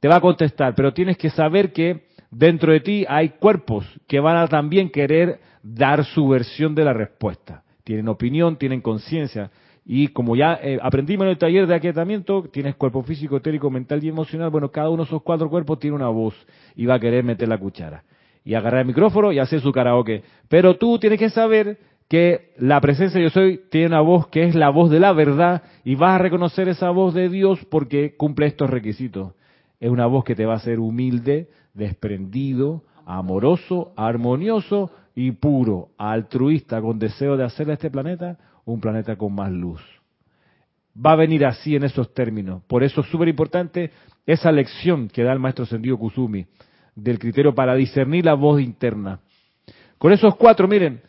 Te va a contestar, pero tienes que saber que dentro de ti hay cuerpos que van a también querer dar su versión de la respuesta. Tienen opinión, tienen conciencia. Y como ya eh, aprendimos en el taller de aquietamiento, tienes cuerpo físico, etérico, mental y emocional. Bueno, cada uno de esos cuatro cuerpos tiene una voz y va a querer meter la cuchara. Y agarrar el micrófono y hacer su karaoke. Pero tú tienes que saber que la presencia de yo soy tiene una voz que es la voz de la verdad y vas a reconocer esa voz de Dios porque cumple estos requisitos. Es una voz que te va a hacer humilde, desprendido, amoroso, armonioso y puro, altruista, con deseo de hacer a este planeta un planeta con más luz. Va a venir así en esos términos. Por eso es súper importante esa lección que da el maestro Sendido Kusumi del criterio para discernir la voz interna. Con esos cuatro, miren,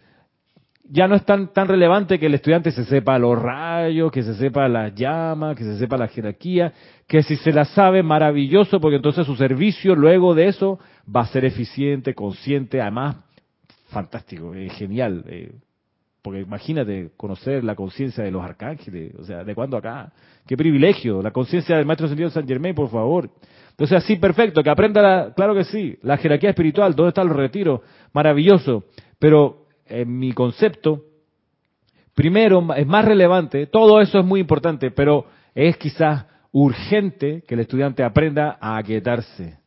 ya no es tan, tan relevante que el estudiante se sepa los rayos, que se sepa las llamas, que se sepa la jerarquía, que si se la sabe, maravilloso, porque entonces su servicio luego de eso va a ser eficiente, consciente, además, fantástico, genial. Eh, porque imagínate conocer la conciencia de los arcángeles, o sea, ¿de cuándo acá? Qué privilegio, la conciencia del Maestro Sentido de San Germain, por favor. Entonces, así, perfecto, que aprenda, la, claro que sí, la jerarquía espiritual, ¿dónde están los retiros? Maravilloso. Pero en mi concepto, primero, es más relevante, todo eso es muy importante, pero es quizás urgente que el estudiante aprenda a aquietarse,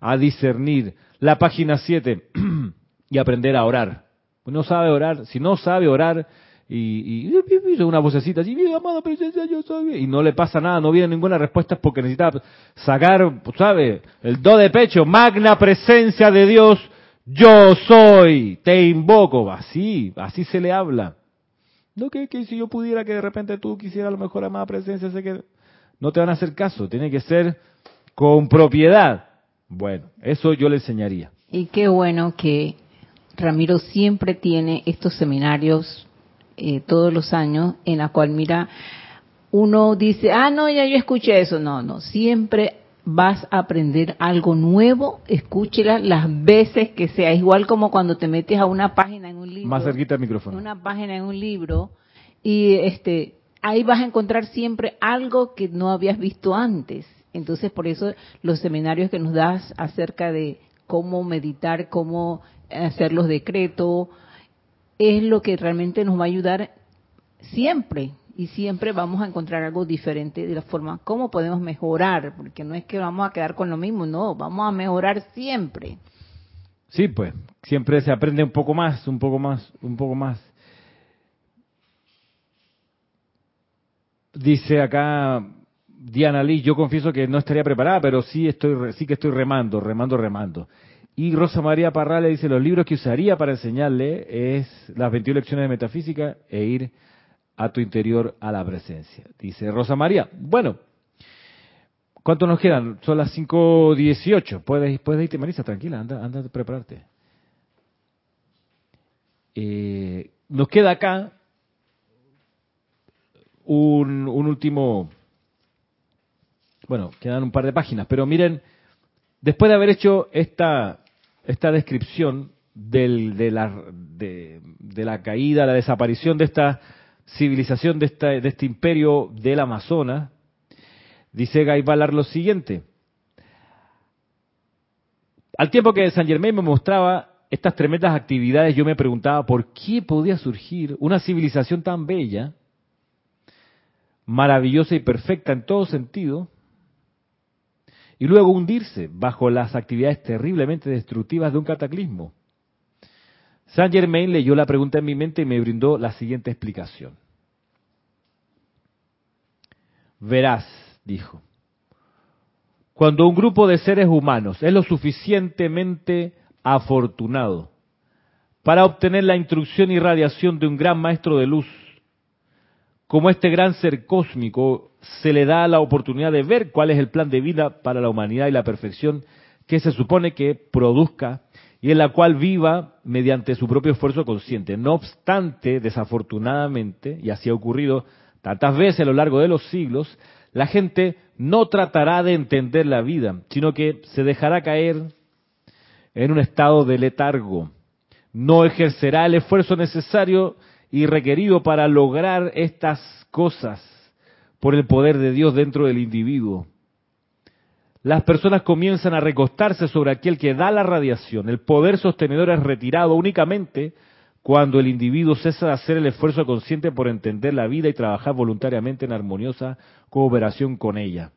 a discernir. La página 7, y aprender a orar no sabe orar, si no sabe orar y, y, una vocecita así, amada presencia, yo soy, y no le pasa nada, no viene ninguna respuesta es porque necesita sacar, ¿sabe? El do de pecho, magna presencia de Dios, yo soy, te invoco, así, así se le habla. No que, si yo pudiera que de repente tú quisieras a lo mejor amada presencia, sé que no te van a hacer caso, tiene que ser con propiedad. Bueno, eso yo le enseñaría. Y qué bueno que Ramiro siempre tiene estos seminarios eh, todos los años en la cual, mira, uno dice, ah, no, ya yo escuché eso. No, no, siempre vas a aprender algo nuevo, escúchela las veces que sea, igual como cuando te metes a una página en un libro. Más cerquita del micrófono. Una página en un libro y este ahí vas a encontrar siempre algo que no habías visto antes. Entonces, por eso los seminarios que nos das acerca de cómo meditar, cómo hacer los decretos, es lo que realmente nos va a ayudar siempre y siempre vamos a encontrar algo diferente de la forma cómo podemos mejorar, porque no es que vamos a quedar con lo mismo, no, vamos a mejorar siempre. Sí, pues, siempre se aprende un poco más, un poco más, un poco más. Dice acá Diana Lee, yo confieso que no estaría preparada, pero sí estoy sí que estoy remando, remando, remando. Y Rosa María Parral le dice, los libros que usaría para enseñarle es las 21 lecciones de metafísica e ir a tu interior a la presencia. Dice Rosa María, bueno, ¿cuánto nos quedan? Son las 5.18. Puedes, puedes irte, Marisa, tranquila, anda, anda a prepararte. Eh, nos queda acá un, un último, bueno, quedan un par de páginas, pero miren, después de haber hecho esta esta descripción de, la, de, la caída, la desaparición de esta civilización, de, esta, de este imperio del Amazonas, dice Guy Ballard lo siguiente. Al tiempo que San Germain me mostraba estas tremendas actividades, yo me preguntaba por qué podía surgir una civilización tan bella, maravillosa y perfecta en todo sentido, y luego hundirse bajo las actividades terriblemente destructivas de un cataclismo. Saint Germain leyó la pregunta en mi mente y me brindó la siguiente explicación. Verás, dijo, cuando un grupo de seres humanos es lo suficientemente afortunado para obtener la instrucción y radiación de un gran maestro de luz, como este gran ser cósmico se le da la oportunidad de ver cuál es el plan de vida para la humanidad y la perfección que se supone que produzca y en la cual viva mediante su propio esfuerzo consciente. No obstante, desafortunadamente, y así ha ocurrido tantas veces a lo largo de los siglos, la gente no tratará de entender la vida, sino que se dejará caer en un estado de letargo. No ejercerá el esfuerzo necesario y requerido para lograr estas cosas por el poder de Dios dentro del individuo. Las personas comienzan a recostarse sobre aquel que da la radiación. El poder sostenedor es retirado únicamente cuando el individuo cesa de hacer el esfuerzo consciente por entender la vida y trabajar voluntariamente en armoniosa cooperación con ella.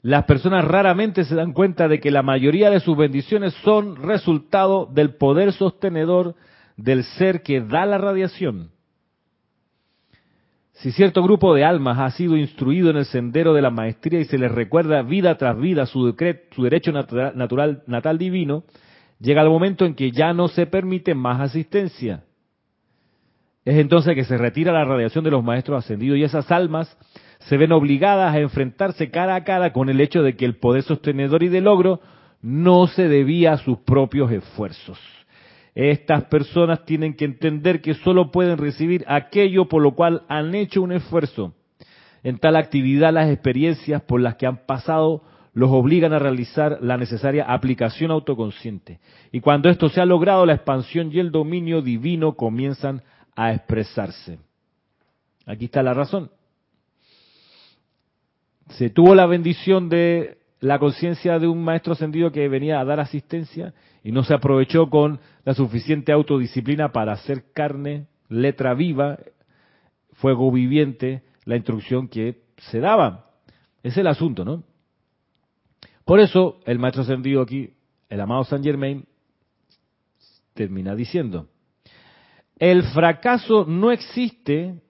Las personas raramente se dan cuenta de que la mayoría de sus bendiciones son resultado del poder sostenedor del ser que da la radiación. Si cierto grupo de almas ha sido instruido en el sendero de la maestría y se les recuerda vida tras vida su, decreto, su derecho natural, natal divino, llega el momento en que ya no se permite más asistencia. Es entonces que se retira la radiación de los maestros ascendidos y esas almas se ven obligadas a enfrentarse cara a cara con el hecho de que el poder sostenedor y de logro no se debía a sus propios esfuerzos. Estas personas tienen que entender que solo pueden recibir aquello por lo cual han hecho un esfuerzo. En tal actividad las experiencias por las que han pasado los obligan a realizar la necesaria aplicación autoconsciente. Y cuando esto se ha logrado, la expansión y el dominio divino comienzan a expresarse. Aquí está la razón se tuvo la bendición de la conciencia de un maestro ascendido que venía a dar asistencia y no se aprovechó con la suficiente autodisciplina para hacer carne, letra viva, fuego viviente, la instrucción que se daba. Es el asunto, ¿no? Por eso el maestro ascendido aquí, el amado Saint Germain, termina diciendo, el fracaso no existe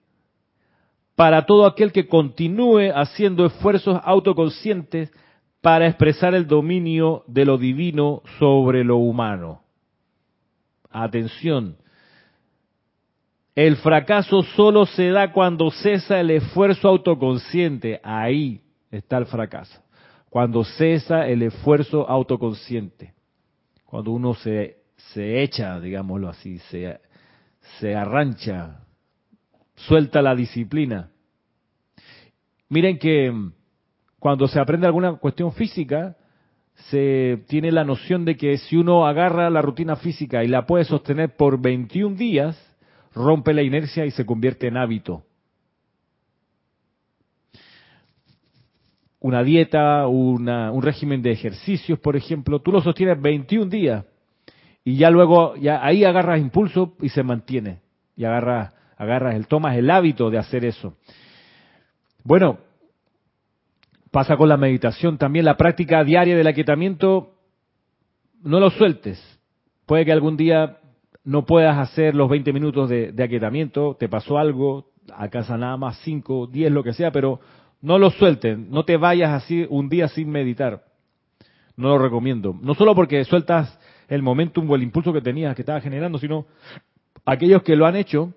para todo aquel que continúe haciendo esfuerzos autoconscientes para expresar el dominio de lo divino sobre lo humano. Atención, el fracaso solo se da cuando cesa el esfuerzo autoconsciente. Ahí está el fracaso. Cuando cesa el esfuerzo autoconsciente. Cuando uno se, se echa, digámoslo así, se, se arrancha, suelta la disciplina. Miren que cuando se aprende alguna cuestión física, se tiene la noción de que si uno agarra la rutina física y la puede sostener por 21 días, rompe la inercia y se convierte en hábito. Una dieta, un régimen de ejercicios, por ejemplo, tú lo sostienes 21 días y ya luego ya ahí agarras impulso y se mantiene y agarras agarras el tomas el hábito de hacer eso. Bueno, pasa con la meditación también, la práctica diaria del aquietamiento, no lo sueltes. Puede que algún día no puedas hacer los 20 minutos de, de aquietamiento, te pasó algo, alcanza nada más 5, 10, lo que sea, pero no lo suelten, no te vayas así un día sin meditar. No lo recomiendo. No solo porque sueltas el momentum o el impulso que tenías, que estaba generando, sino aquellos que lo han hecho,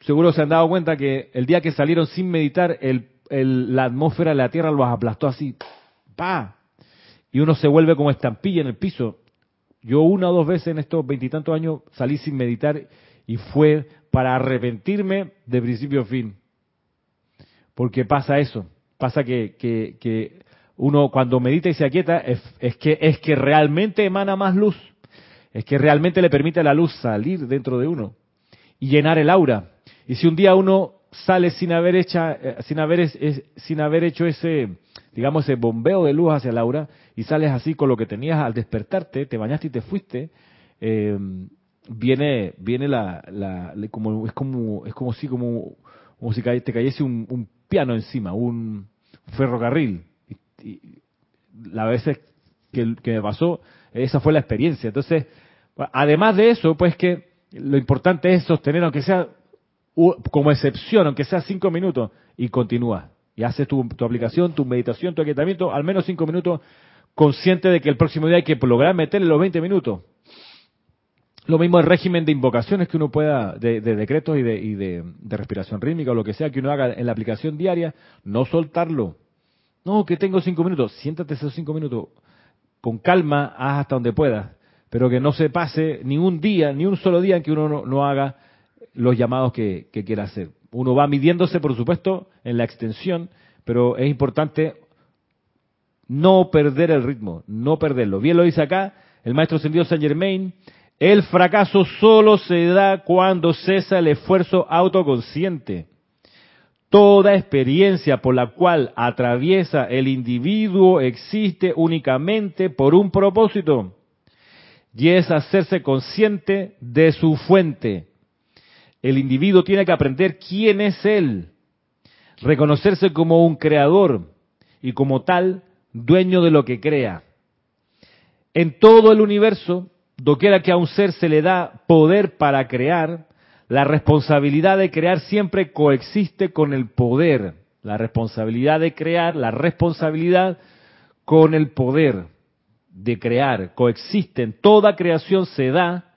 seguro se han dado cuenta que el día que salieron sin meditar, el, la atmósfera de la Tierra los aplastó así, ¡pa! Y uno se vuelve como estampilla en el piso. Yo una o dos veces en estos veintitantos años salí sin meditar y fue para arrepentirme de principio a fin. Porque pasa eso, pasa que, que, que uno cuando medita y se aquieta es, es, que, es que realmente emana más luz, es que realmente le permite a la luz salir dentro de uno y llenar el aura. Y si un día uno sale sin haber, hecha, eh, sin haber, sin haber hecho ese, digamos, ese bombeo de luz hacia el aura, y sales así con lo que tenías al despertarte, te bañaste y te fuiste, eh, viene, viene la, la, como, es como, es como si, como, como si te cayese un, piano encima, un ferrocarril. Y, la veces que, que me pasó, esa fue la experiencia. Entonces, además de eso, pues que lo importante es sostener, aunque sea como excepción, aunque sea cinco minutos, y continúa. Y haces tu, aplicación, tu meditación, tu aquietamiento, al menos cinco minutos, consciente de que el próximo día hay que lograr meterle los 20 minutos. Lo mismo el régimen de invocaciones que uno pueda, de, decretos y, de, y de, respiración rítmica o lo que sea que uno haga en la aplicación diaria, no soltarlo. No, que tengo cinco minutos, siéntate esos cinco minutos, con calma, haz hasta donde puedas, pero que no se pase ni un día, ni un solo día en que uno no haga los llamados que, quiera hacer. Uno va midiéndose, por supuesto, en la extensión, pero es importante no perder el ritmo, no perderlo. Bien lo dice acá el maestro ascendido Saint Germain, el fracaso solo se da cuando cesa el esfuerzo autoconsciente. Toda experiencia por la cual atraviesa el individuo existe únicamente por un propósito y es hacerse consciente de su fuente. El individuo tiene que aprender quién es él, reconocerse como un creador y como tal dueño de lo que crea. En todo el universo, doquiera que a un ser se le da poder para crear, la responsabilidad de crear siempre coexiste con el poder. La responsabilidad de crear, la responsabilidad con el poder de crear, coexisten. Toda creación se da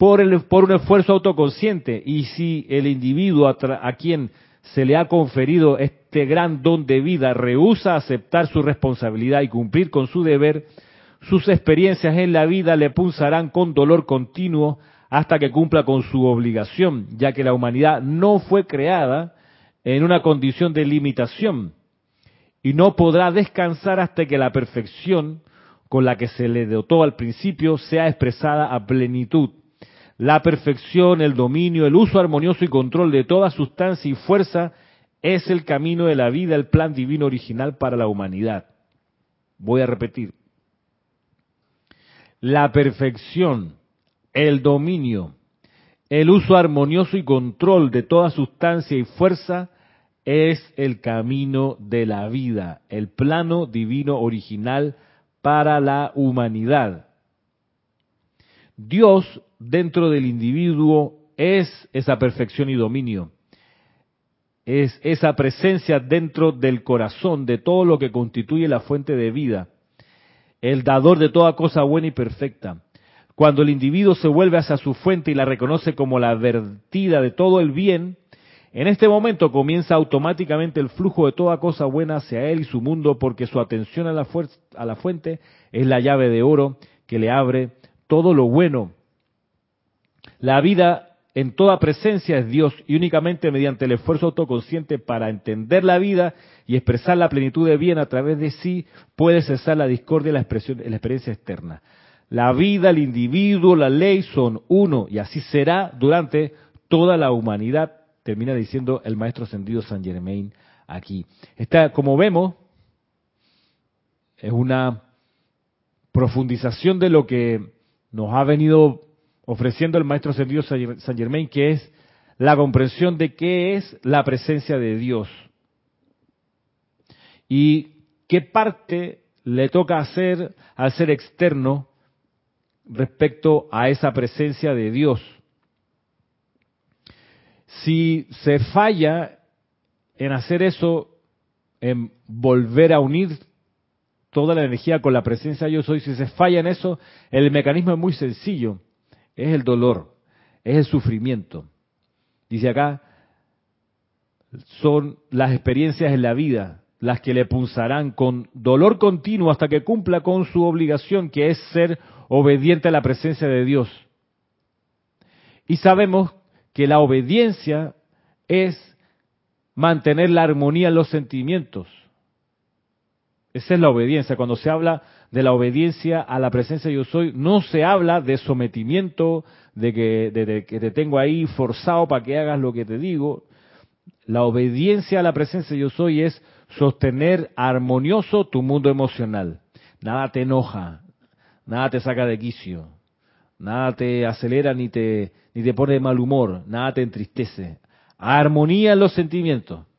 por, un esfuerzo autoconsciente. Y si el individuo a, a quien se le ha conferido este gran don de vida rehúsa aceptar su responsabilidad y cumplir con su deber, sus experiencias en la vida le pulsarán con dolor continuo hasta que cumpla con su obligación, ya que la humanidad no fue creada en una condición de limitación y no podrá descansar hasta que la perfección con la que se le dotó al principio sea expresada a plenitud. La perfección, el dominio, el uso armonioso y control de toda sustancia y fuerza es el camino de la vida, el plan divino original para la humanidad. Voy a repetir. La perfección, el dominio, el uso armonioso y control de toda sustancia y fuerza es el camino de la vida, el plano divino original para la humanidad. Dios dentro del individuo es esa perfección y dominio. Es esa presencia dentro del corazón de todo lo que constituye la fuente de vida, el dador de toda cosa buena y perfecta. Cuando el individuo se vuelve hacia su fuente y la reconoce como la vertida de todo el bien, en este momento comienza automáticamente el flujo de toda cosa buena hacia él y su mundo porque su atención a la, a la fuente es la llave de oro que le abre todo lo bueno. La vida en toda presencia es Dios y únicamente mediante el esfuerzo autoconsciente para entender la vida y expresar la plenitud de bien a través de sí puede cesar la discordia y la, experiencia externa. La vida, el individuo, la ley son uno y así será durante toda la humanidad, termina diciendo el maestro ascendido San Germain aquí. Esta, como vemos, es una profundización de lo que nos ha venido ofreciendo el maestro ascendido San Germain, que es la comprensión de qué es la presencia de Dios y qué parte le toca hacer al ser externo respecto a esa presencia de Dios. Si se falla en hacer eso, en volver a unir toda la energía con la presencia de yo soy, si se falla en eso, el mecanismo es muy sencillo, es el dolor, es el sufrimiento. Dice acá, son las experiencias en la vida las que le punzarán con dolor continuo hasta que cumpla con su obligación, que es ser obediente a la presencia de Dios. Y sabemos que la obediencia es mantener la armonía en los sentimientos. Esa es la obediencia. Cuando se habla de la obediencia a la presencia de yo soy, no se habla de sometimiento, de que, te tengo ahí forzado para que hagas lo que te digo. La obediencia a la presencia de yo soy es sostener armonioso tu mundo emocional. Nada te enoja, nada te saca de quicio, nada te acelera ni te, ni te pone de mal humor, nada te entristece. Armonía en los sentimientos.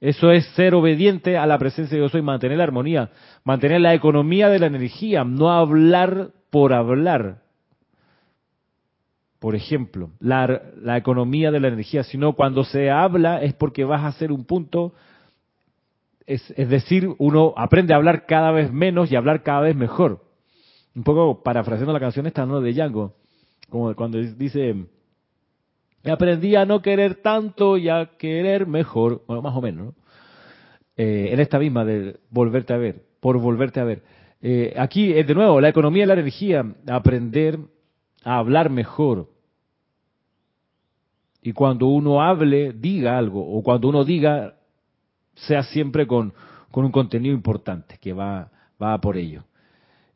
Eso es ser obediente a la presencia de Dios y mantener la armonía, mantener la economía de la energía, no hablar por hablar. Por ejemplo, la, economía de la energía, sino cuando se habla es porque vas a hacer un punto es, decir, uno aprende a hablar cada vez menos y hablar cada vez mejor un poco parafraseando la canción esta, ¿no? De Django, como cuando dice, aprendí a no querer tanto y a querer mejor, bueno, más o menos, ¿no? Eh, en esta misma de volverte a ver, por volverte a ver. Eh, aquí, de nuevo, la economía y la energía, aprender a hablar mejor. Y cuando uno hable, diga algo, o cuando uno diga, sea siempre con, con un contenido importante que va, va por ello.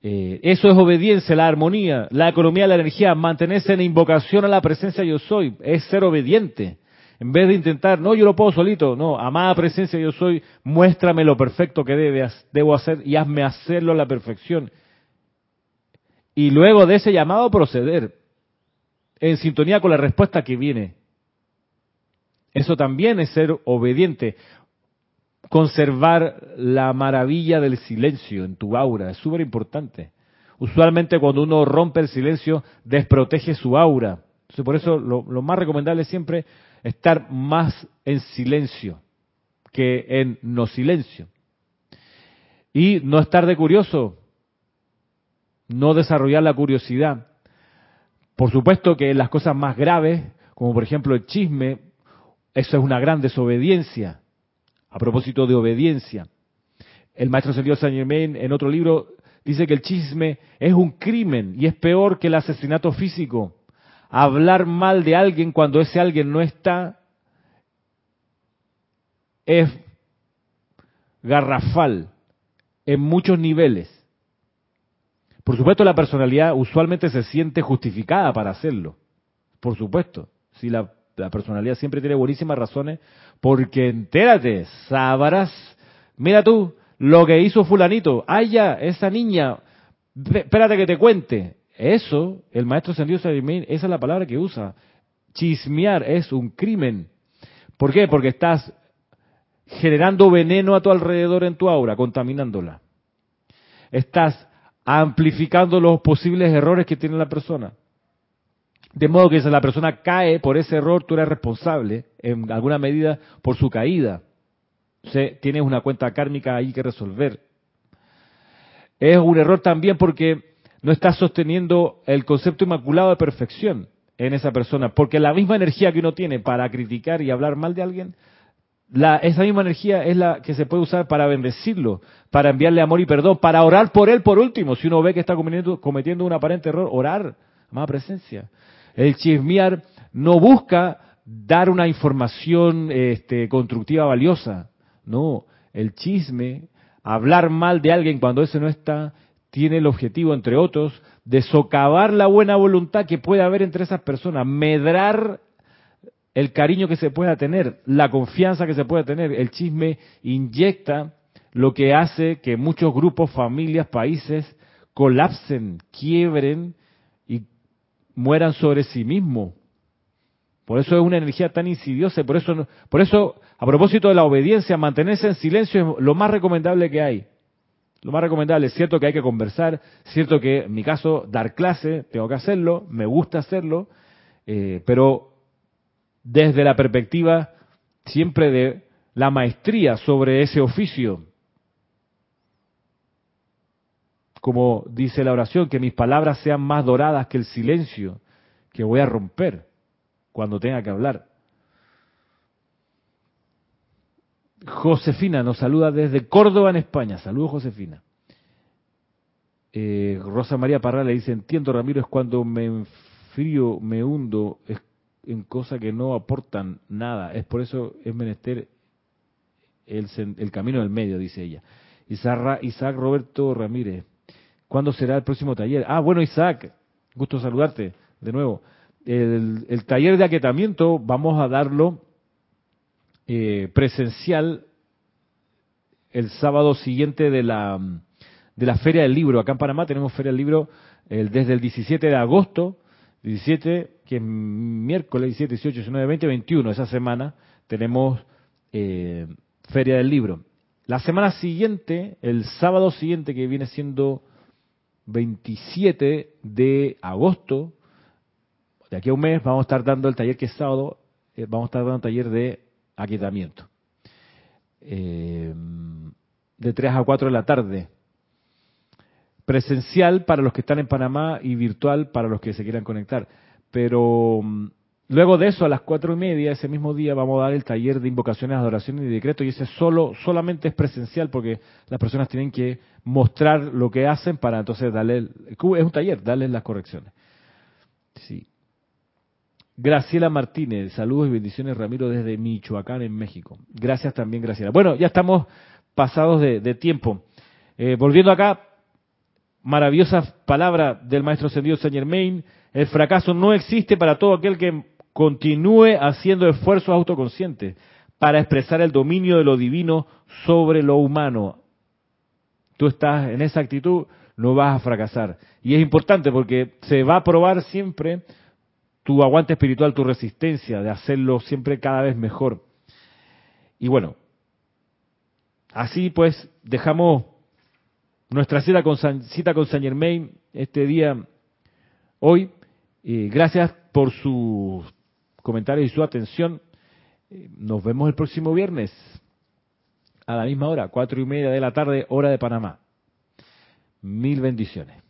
Eh, eso es obediencia, la armonía, la economía la energía, mantenerse en invocación a la presencia yo soy, es ser obediente. En vez de intentar, no, yo lo puedo solito, no, amada presencia yo soy, muéstrame lo perfecto que debe, debo hacer y hazme hacerlo a la perfección. y luego de ese llamado proceder en sintonía con la respuesta que viene. Eso también es ser obediente. Conservar la maravilla del silencio en tu aura es súper importante. Usualmente cuando uno rompe el silencio, desprotege su aura. Entonces, por eso lo, lo más recomendable es siempre estar más en silencio que en no silencio. Y no estar de curioso, no desarrollar la curiosidad. Por supuesto que las cosas más graves, como por ejemplo el chisme, eso es una gran desobediencia. A propósito de obediencia, el maestro Sendido Saint Germain en otro libro dice que el chisme es un crimen y es peor que el asesinato físico. Hablar mal de alguien cuando ese alguien no está es garrafal en muchos niveles. Por supuesto, la personalidad usualmente se siente justificada para hacerlo. Por supuesto. Si la, personalidad siempre tiene buenísimas razones, porque entérate, sabrás, mira tú, lo que hizo fulanito, ay ya, esa niña, espérate que te cuente. Eso, el maestro Sendido Salimín, esa es la palabra que usa. Chismear es un crimen. ¿Por qué? Porque estás generando veneno a tu alrededor en tu aura, contaminándola. Estás amplificando los posibles errores que tiene la persona. De modo que si la persona cae por ese error, tú eres responsable, en alguna medida, por su caída. O tienes una cuenta kármica ahí que resolver. Es un error también porque no estás sosteniendo el concepto inmaculado de perfección en esa persona, porque la misma energía que uno tiene para criticar y hablar mal de alguien, esa misma energía es la que se puede usar para bendecirlo, para enviarle amor y perdón, para orar por él por último. Si uno ve que está cometiendo, un aparente error, orar, más presencia. El chismear no busca dar una información este, constructiva valiosa. No, el chisme, hablar mal de alguien cuando ese no está, tiene el objetivo, entre otros, de socavar la buena voluntad que puede haber entre esas personas, medrar el cariño que se pueda tener, la confianza que se pueda tener. El chisme inyecta lo que hace que muchos grupos, familias, países colapsen, quiebren mueran sobre sí mismos. Por eso es una energía tan insidiosa, por eso, por eso, a propósito de la obediencia, mantenerse en silencio es lo más recomendable que hay. Lo más recomendable, es cierto que hay que conversar, cierto que en mi caso dar clase, tengo que hacerlo, me gusta hacerlo, eh, pero desde la perspectiva siempre de la maestría sobre ese oficio. Como dice la oración, que mis palabras sean más doradas que el silencio que voy a romper cuando tenga que hablar. Josefina nos saluda desde Córdoba, en España. Saludos, Josefina. Eh, Rosa María Parra le dice, entiendo, Ramiro, es cuando me enfrío, me hundo, es en cosas que no aportan nada. Es por eso es menester el, camino del medio, dice ella. Isaac, Isaac Roberto Ramírez, ¿cuándo será el próximo taller? Ah, bueno, Isaac, gusto saludarte de nuevo. El, taller de aquietamiento vamos a darlo eh, presencial el sábado siguiente de la, de la Feria del Libro. Acá en Panamá tenemos Feria del Libro desde el 17 de agosto 17, que es miércoles 17, 18, 19, 20, 21, esa semana tenemos eh, Feria del Libro. La semana siguiente, el sábado siguiente, que viene siendo 27 de agosto, de aquí a un mes, vamos a estar dando el taller que es sábado, eh, vamos a estar dando un taller de aquietamiento. Eh, de 3 a 4 de la tarde presencial para los que están en Panamá y virtual para los que se quieran conectar. Pero mm, luego de eso, a las cuatro y media, ese mismo día, vamos a dar el taller de invocaciones, adoraciones y decretos, y ese solo, solamente es presencial porque las personas tienen que mostrar lo que hacen para entonces darle, es un taller, darles las correcciones. Sí. Graciela Martínez, saludos y bendiciones Ramiro desde Michoacán en México. Gracias también, Graciela. Bueno, ya estamos pasados de, tiempo. Eh, volviendo acá, maravillosa palabra del maestro ascendido Saint Germain, el fracaso no existe para todo aquel que continúe haciendo esfuerzos autoconscientes para expresar el dominio de lo divino sobre lo humano. Tú estás en esa actitud, no vas a fracasar. Y es importante porque se va a probar siempre tu aguante espiritual, tu resistencia de hacerlo siempre cada vez mejor. Y bueno, así pues dejamos nuestra cita con San, cita con Saint Germain este día hoy. gracias por sus comentarios y su atención. Nos vemos el próximo viernes a la misma hora, cuatro y media de la tarde, hora de Panamá. Mil bendiciones.